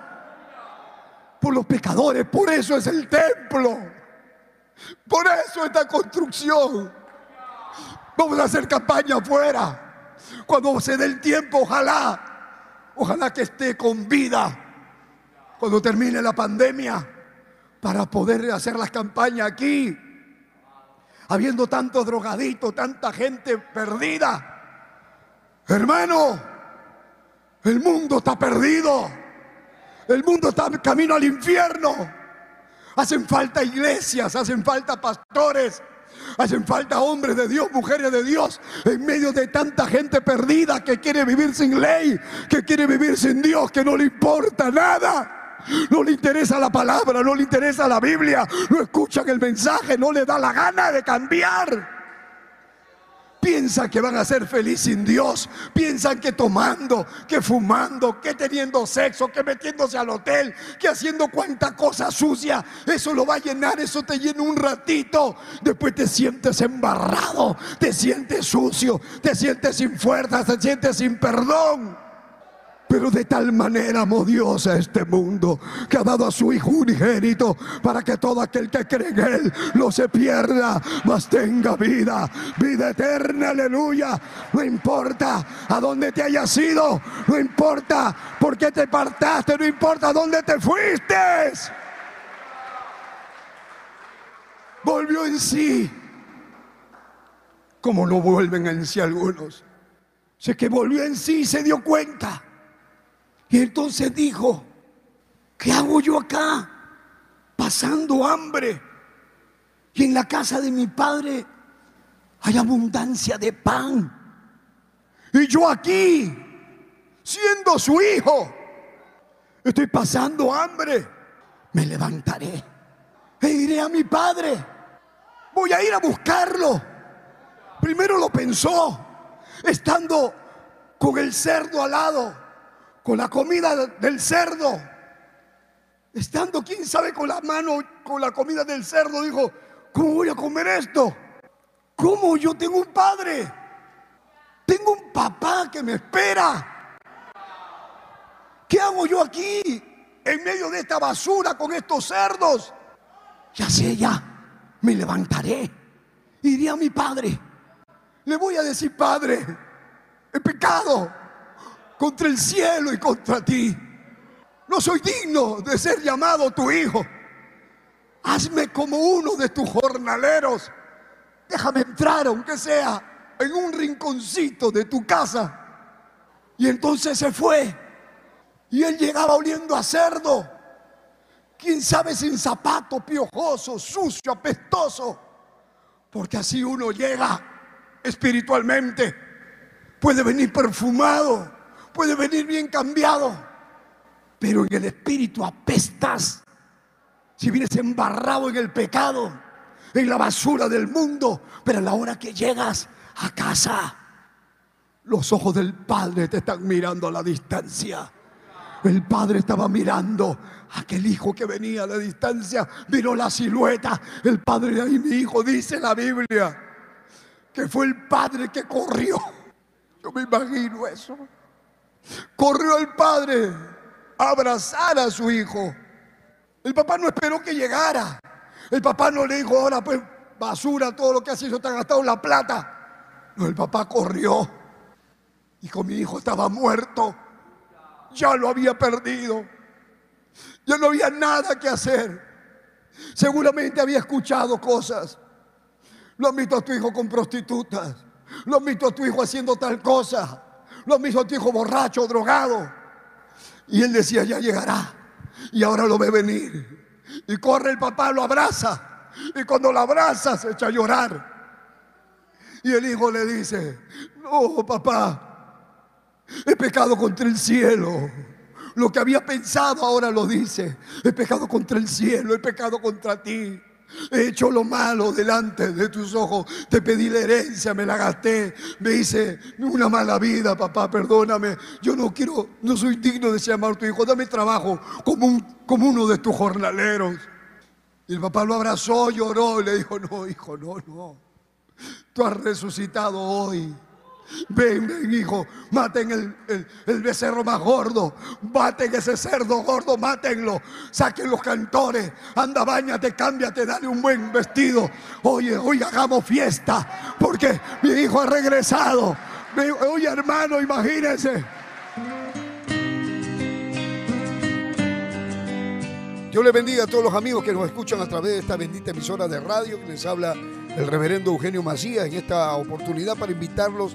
por los pecadores. Por eso es el templo. Por eso esta construcción. Vamos a hacer campaña afuera. Cuando se dé el tiempo, ojalá, ojalá que esté con vida. Cuando termine la pandemia, para poder hacer las campañas aquí. Habiendo tantos drogaditos, tanta gente perdida. Hermano, el mundo está perdido. El mundo está camino al infierno. Hacen falta iglesias, hacen falta pastores, hacen falta hombres de Dios, mujeres de Dios, en medio de tanta gente perdida que quiere vivir sin ley, que quiere vivir sin Dios, que no le importa nada. No le interesa la palabra, no le interesa la Biblia, no escuchan el mensaje, no le da la gana de cambiar. Piensan que van a ser felices sin Dios. Piensan que tomando, que fumando, que teniendo sexo, que metiéndose al hotel, que haciendo cuanta cosa sucia. Eso lo va a llenar, eso te llena un ratito. Después te sientes embarrado, te sientes sucio, te sientes sin fuerzas, te sientes sin perdón. Pero de tal manera amó Dios a este mundo que ha dado a su Hijo unigénito para que todo aquel que cree en Él no se pierda, mas tenga vida, vida eterna, aleluya. No importa a dónde te hayas ido, no importa por qué te apartaste, no importa a dónde te fuiste. Volvió en sí, como no vuelven en sí algunos. Sé que volvió en sí y se dio cuenta y entonces dijo, ¿qué hago yo acá? Pasando hambre. Y en la casa de mi padre hay abundancia de pan. Y yo aquí, siendo su hijo, estoy pasando hambre. Me levantaré e iré a mi padre. Voy a ir a buscarlo. Primero lo pensó, estando con el cerdo al lado con la comida del cerdo. Estando, quién sabe, con la mano, con la comida del cerdo, dijo, ¿cómo voy a comer esto? ¿Cómo yo tengo un padre? Tengo un papá que me espera. ¿Qué hago yo aquí en medio de esta basura con estos cerdos? Ya sé, ya, me levantaré. Iré a mi padre. Le voy a decir, padre, he pecado contra el cielo y contra ti. No soy digno de ser llamado tu hijo. Hazme como uno de tus jornaleros. Déjame entrar, aunque sea en un rinconcito de tu casa. Y entonces se fue. Y él llegaba oliendo a cerdo. Quién sabe sin zapato, piojoso, sucio, apestoso. Porque así uno llega espiritualmente. Puede venir perfumado puede venir bien cambiado, pero en el espíritu apestas. Si vienes embarrado en el pecado, en la basura del mundo, pero a la hora que llegas a casa, los ojos del Padre te están mirando a la distancia. El padre estaba mirando a aquel hijo que venía a la distancia, miró la silueta. El padre de ahí, mi hijo, dice la Biblia, que fue el padre que corrió. Yo me imagino eso. Corrió el padre a abrazar a su hijo. El papá no esperó que llegara. El papá no le dijo, ahora pues basura, todo lo que has hecho te ha gastado la plata. No, el papá corrió. Con mi hijo estaba muerto. Ya lo había perdido. Ya no había nada que hacer. Seguramente había escuchado cosas. Lo han visto a tu hijo con prostitutas. Lo han visto a tu hijo haciendo tal cosa. Lo mismo a tu hijo borracho, drogado. Y él decía, ya llegará. Y ahora lo ve venir. Y corre el papá, lo abraza. Y cuando lo abraza se echa a llorar. Y el hijo le dice, no, papá, he pecado contra el cielo. Lo que había pensado ahora lo dice. He pecado contra el cielo, he pecado contra ti. He hecho lo malo delante de tus ojos. Te pedí la herencia, me la gasté. Me hice una mala vida, papá, perdóname. Yo no quiero, no soy digno de llamar tu hijo. Dame trabajo como, como uno de tus jornaleros. Y el papá lo abrazó, lloró y le dijo, no, hijo, no, no. Tú has resucitado hoy. Ven, ven, hijo, maten el, el, becerro más gordo, maten ese cerdo gordo, mátenlo, saquen los cantores, anda, bañate, cámbiate, dale un buen vestido. Oye, hoy hagamos fiesta, porque mi hijo ha regresado. Oye, hermano, imagínense. Dios le bendiga a todos los amigos que nos escuchan a través de esta bendita emisora de radio que les habla el reverendo Eugenio Macías en esta oportunidad para invitarlos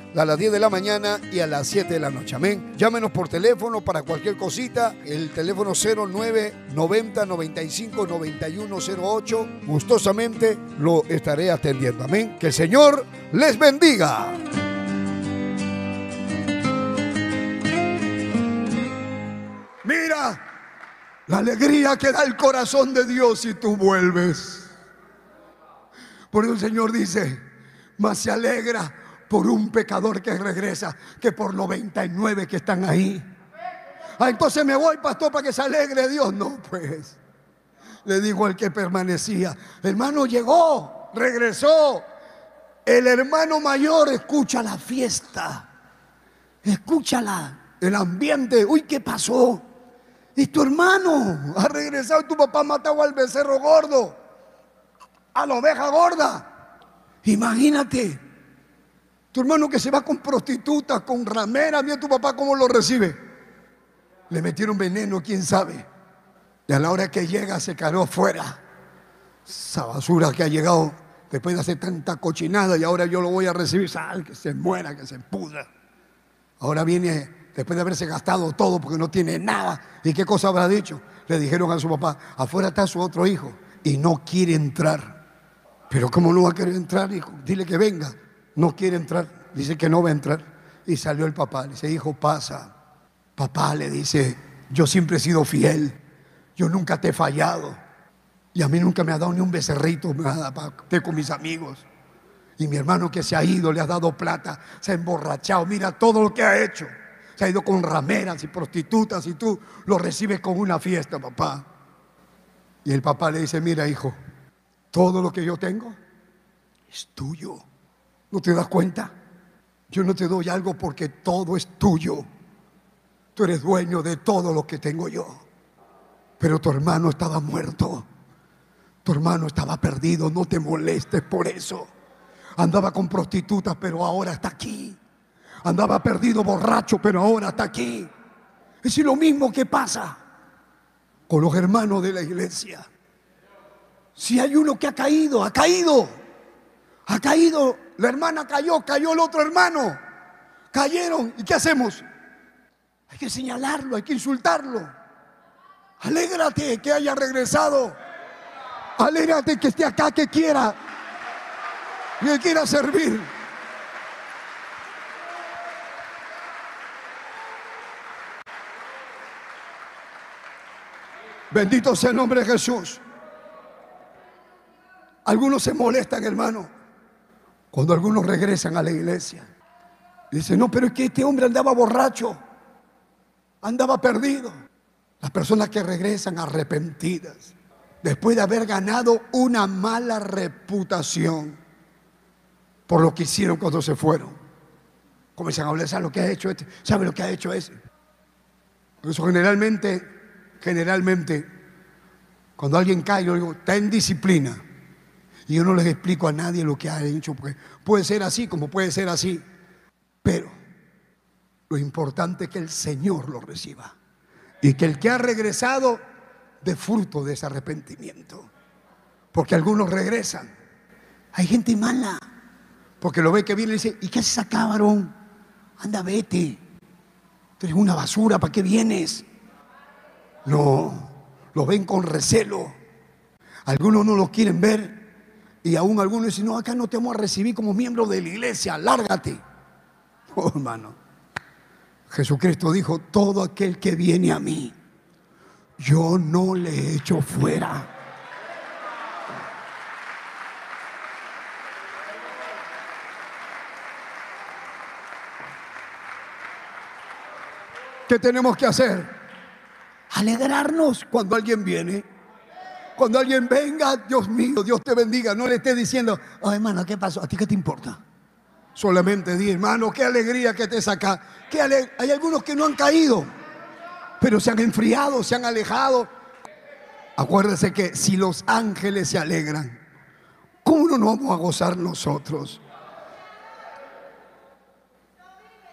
a las 10 de la mañana y a las 7 de la noche. Amén. Llámenos por teléfono para cualquier cosita. El teléfono 0990 95 9108. Gustosamente lo estaré atendiendo. Amén. Que el Señor les bendiga. Mira la alegría que da el corazón de Dios si tú vuelves. Por eso el Señor dice, más se alegra por un pecador que regresa que por 99 que están ahí. Ah, entonces me voy, pastor, para que se alegre Dios. No, pues. Le dijo el que permanecía, hermano llegó, regresó. El hermano mayor escucha la fiesta, escúchala, el ambiente. Uy, ¿qué pasó? Y tu hermano ha regresado, tu papá mató al becerro gordo, a la oveja gorda. Imagínate. Tu hermano que se va con prostitutas, con rameras, mira tu papá cómo lo recibe. Le metieron veneno, quién sabe. Y a la hora que llega se cayó afuera. Esa basura que ha llegado después de hacer tanta cochinada y ahora yo lo voy a recibir. Sal, que se muera, que se pudra. Ahora viene después de haberse gastado todo porque no tiene nada. ¿Y qué cosa habrá dicho? Le dijeron a su papá, afuera está su otro hijo y no quiere entrar. Pero ¿cómo no va a querer entrar, hijo? Dile que venga no quiere entrar, dice que no va a entrar. Y salió el papá, le dice, hijo, pasa. Papá le dice, yo siempre he sido fiel, yo nunca te he fallado. Y a mí nunca me ha dado ni un becerrito, nada, para con mis amigos. Y mi hermano que se ha ido, le ha dado plata, se ha emborrachado, mira todo lo que ha hecho. Se ha ido con rameras y prostitutas y tú lo recibes con una fiesta, papá. Y el papá le dice, mira hijo, todo lo que yo tengo es tuyo. ¿No te das cuenta? Yo no te doy algo porque todo es tuyo. Tú eres dueño de todo lo que tengo yo. Pero tu hermano estaba muerto. Tu hermano estaba perdido. No te molestes por eso. Andaba con prostitutas, pero ahora está aquí. Andaba perdido borracho, pero ahora está aquí. Es lo mismo que pasa con los hermanos de la iglesia. Si hay uno que ha caído, ha caído. Ha caído la hermana cayó, cayó el otro hermano. Cayeron. ¿Y qué hacemos? Hay que señalarlo, hay que insultarlo. Alégrate que haya regresado. Alégrate que esté acá, que quiera. Que quiera servir. Bendito sea el nombre de Jesús. Algunos se molestan, hermano cuando algunos regresan a la iglesia, dicen, no, pero es que este hombre andaba borracho, andaba perdido. Las personas que regresan arrepentidas, después de haber ganado una mala reputación por lo que hicieron cuando se fueron, comienzan a hablar, ¿sabe lo que ha hecho este? ¿Sabe lo que ha hecho ese? Por eso generalmente, generalmente, cuando alguien cae, yo digo, está en disciplina. Y yo no les explico a nadie lo que ha hecho, porque puede ser así como puede ser así. Pero lo importante es que el Señor lo reciba. Y que el que ha regresado dé fruto de ese arrepentimiento. Porque algunos regresan. Hay gente mala. Porque lo ve que viene y dice, ¿y qué haces acá, varón? Anda, vete. Tú eres una basura, ¿para qué vienes? No, lo ven con recelo. Algunos no lo quieren ver y aún algunos dicen, no, acá no te vamos a recibir como miembro de la iglesia, lárgate. Oh, hermano. Jesucristo dijo, todo aquel que viene a mí, yo no le echo fuera. ¿Qué tenemos que hacer? Alegrarnos cuando alguien viene cuando alguien venga, Dios mío, Dios te bendiga, no le esté diciendo, oh hermano, ¿qué pasó? ¿A ti qué te importa? Solamente di, hermano, qué alegría que te saca. Hay algunos que no han caído, pero se han enfriado, se han alejado. Acuérdese que si los ángeles se alegran, ¿cómo no vamos a gozar nosotros?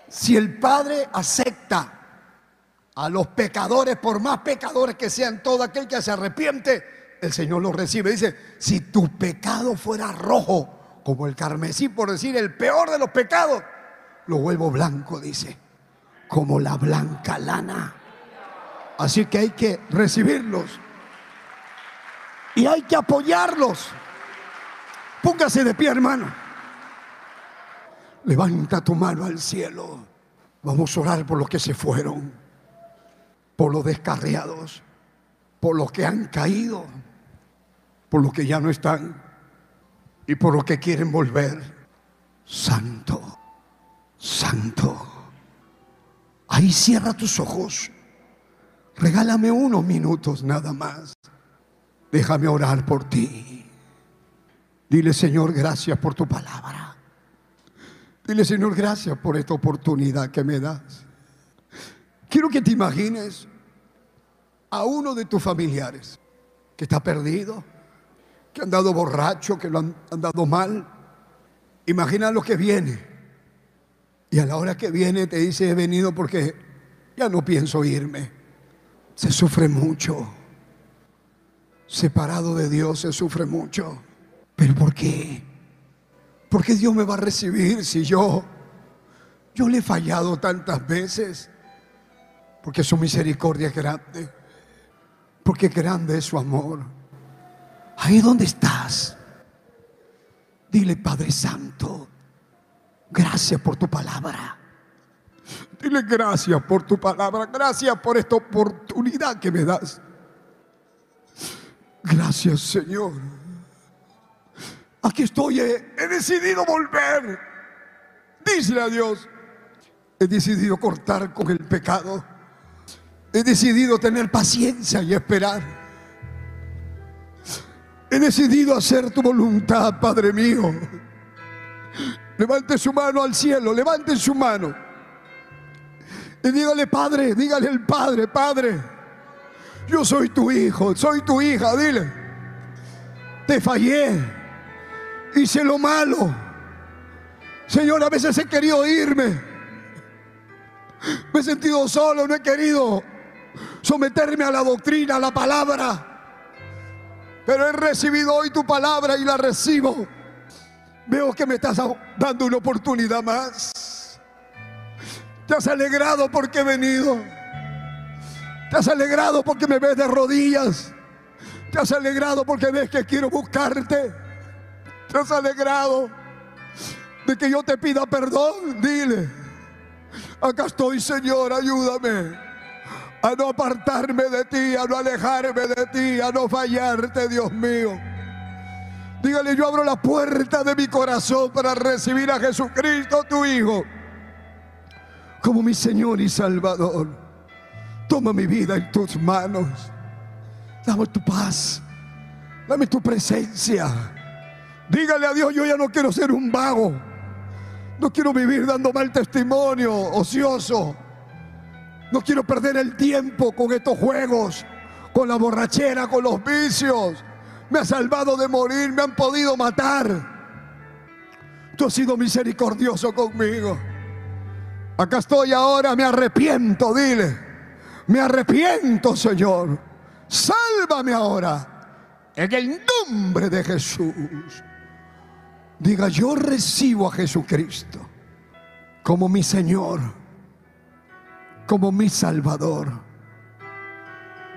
Si el Padre acepta a los pecadores, por más pecadores que sean, todo aquel que se arrepiente, el Señor lo recibe. Dice, si tu pecado fuera rojo, como el carmesí, por decir el peor de los pecados, lo vuelvo blanco, dice, como la blanca lana. Así que hay que recibirlos y hay que apoyarlos. Póngase de pie, hermano. Levanta tu mano al cielo. Vamos a orar por los que se fueron, por los descarriados, por los que han caído, por los que ya no están y por los que quieren volver. Santo, santo. Ahí cierra tus ojos. Regálame unos minutos nada más. Déjame orar por ti. Dile, Señor, gracias por tu palabra. Dile, Señor, gracias por esta oportunidad que me das. Quiero que te imagines a uno de tus familiares que está perdido, que han dado borracho, que lo han dado mal. Imagina lo que viene. Y a la hora que viene te dice, he venido porque ya no pienso irme. Se sufre mucho separado de Dios se sufre mucho. ¿Pero por qué? ¿Por qué Dios me va a recibir si yo, yo le he fallado tantas veces? Porque su misericordia es grande. Porque grande es su amor. Ahí donde estás, dile Padre Santo, gracias por tu palabra. Dile gracias por tu palabra, gracias por esta oportunidad que me das. Gracias Señor. Aquí estoy, he, decidido volver. Dísele a Dios, he decidido cortar con el pecado. He decidido tener paciencia y esperar. He decidido hacer tu voluntad, Padre mío. Levante su mano al cielo, levante su mano. Y dígale, Padre, dígale el Padre, Padre. Yo soy tu hijo, soy tu hija, dile. Te fallé, hice lo malo. Señor, a veces he querido irme. Me he sentido solo, no he querido someterme a la doctrina, a la palabra. Pero he recibido hoy tu palabra y la recibo. Veo que me estás dando una oportunidad más. Te has alegrado porque he venido. Te has alegrado porque me ves de rodillas. Te has alegrado porque ves que quiero buscarte. Te has alegrado de que yo te pida perdón. Dile, acá estoy Señor, ayúdame a no apartarme de ti, a no alejarme de ti, a no fallarte, Dios mío. Dígale, yo abro la puerta de mi corazón para recibir a Jesucristo, tu Hijo, como mi Señor y Salvador. Toma mi vida en tus manos. Dame tu paz. Dame tu presencia. Dígale a Dios, yo ya no quiero ser un vago. No quiero vivir dando mal testimonio, ocioso. No quiero perder el tiempo con estos juegos, con la borrachera, con los vicios. Me ha salvado de morir, me han podido matar. Tú has sido misericordioso conmigo. Acá estoy ahora, me arrepiento, dile. Me arrepiento, Señor. Sálvame ahora. En el nombre de Jesús. Diga, yo recibo a Jesucristo como mi Señor, como mi Salvador,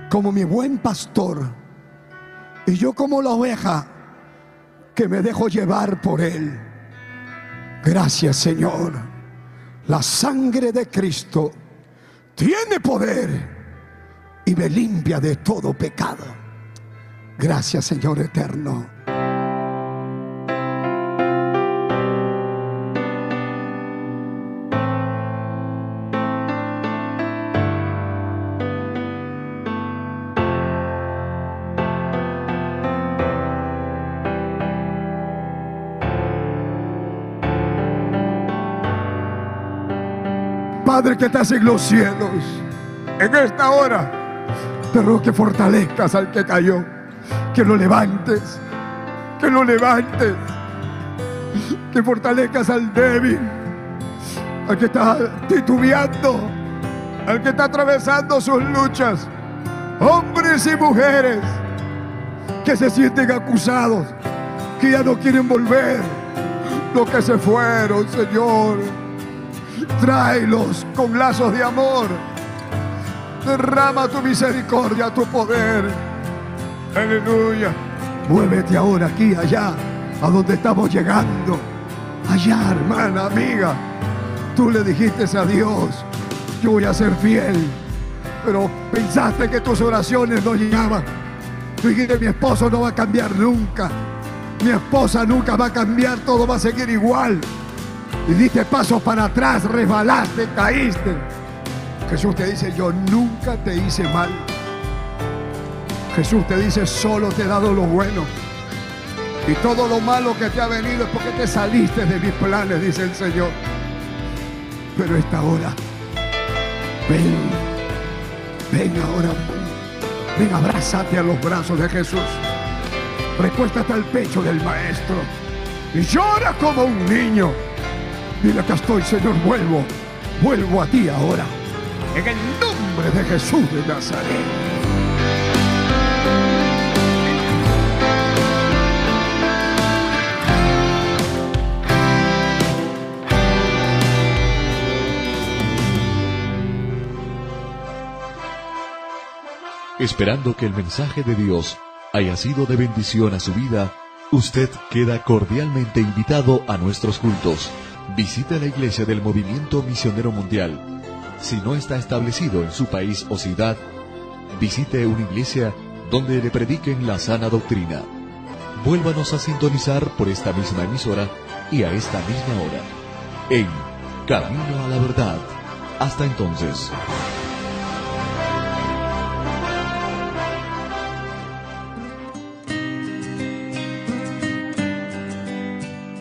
como mi buen pastor. Y yo como la oveja que me dejo llevar por Él. Gracias Señor. La sangre de Cristo tiene poder y me limpia de todo pecado. Gracias Señor eterno. Padre que estás en los cielos, en esta hora te ruego que fortalezcas al que cayó, que lo levantes, que lo levantes, que fortalezcas al débil, al que está titubeando, al que está atravesando sus luchas, hombres y mujeres que se sienten acusados, que ya no quieren volver, los que se fueron, Señor, tráelos con lazos de amor, derrama tu misericordia, tu poder, aleluya, muévete ahora aquí, allá, a donde estamos llegando, allá, hermana, amiga, tú le dijiste a Dios, yo voy a ser fiel, pero pensaste que tus oraciones no llegaban. Tú dijiste, mi esposo no va a cambiar nunca. Mi esposa nunca va a cambiar, todo va a seguir igual. Y diste pasos para atrás, resbalaste, caíste. Jesús te dice, yo nunca te hice mal. Jesús te dice, solo te he dado lo bueno. Y todo lo malo que te ha venido es porque te saliste de mis planes, dice el Señor. Pero esta hora, ven, ven ahora, ven, abrázate a los brazos de Jesús. Recuéstate al pecho del Maestro y llora como un niño. Dile, acá estoy, Señor, vuelvo, vuelvo a ti ahora. En el nombre de Jesús de Nazaret. Esperando que el mensaje de Dios haya sido de bendición a su vida, usted queda cordialmente invitado a nuestros cultos. Visite la iglesia del Movimiento Misionero Mundial. Si no está establecido en su país o ciudad, visite una iglesia donde le prediquen la sana doctrina. Vuélvanos a sintonizar por esta misma emisora y a esta misma hora. En Camino a la Verdad. Hasta entonces.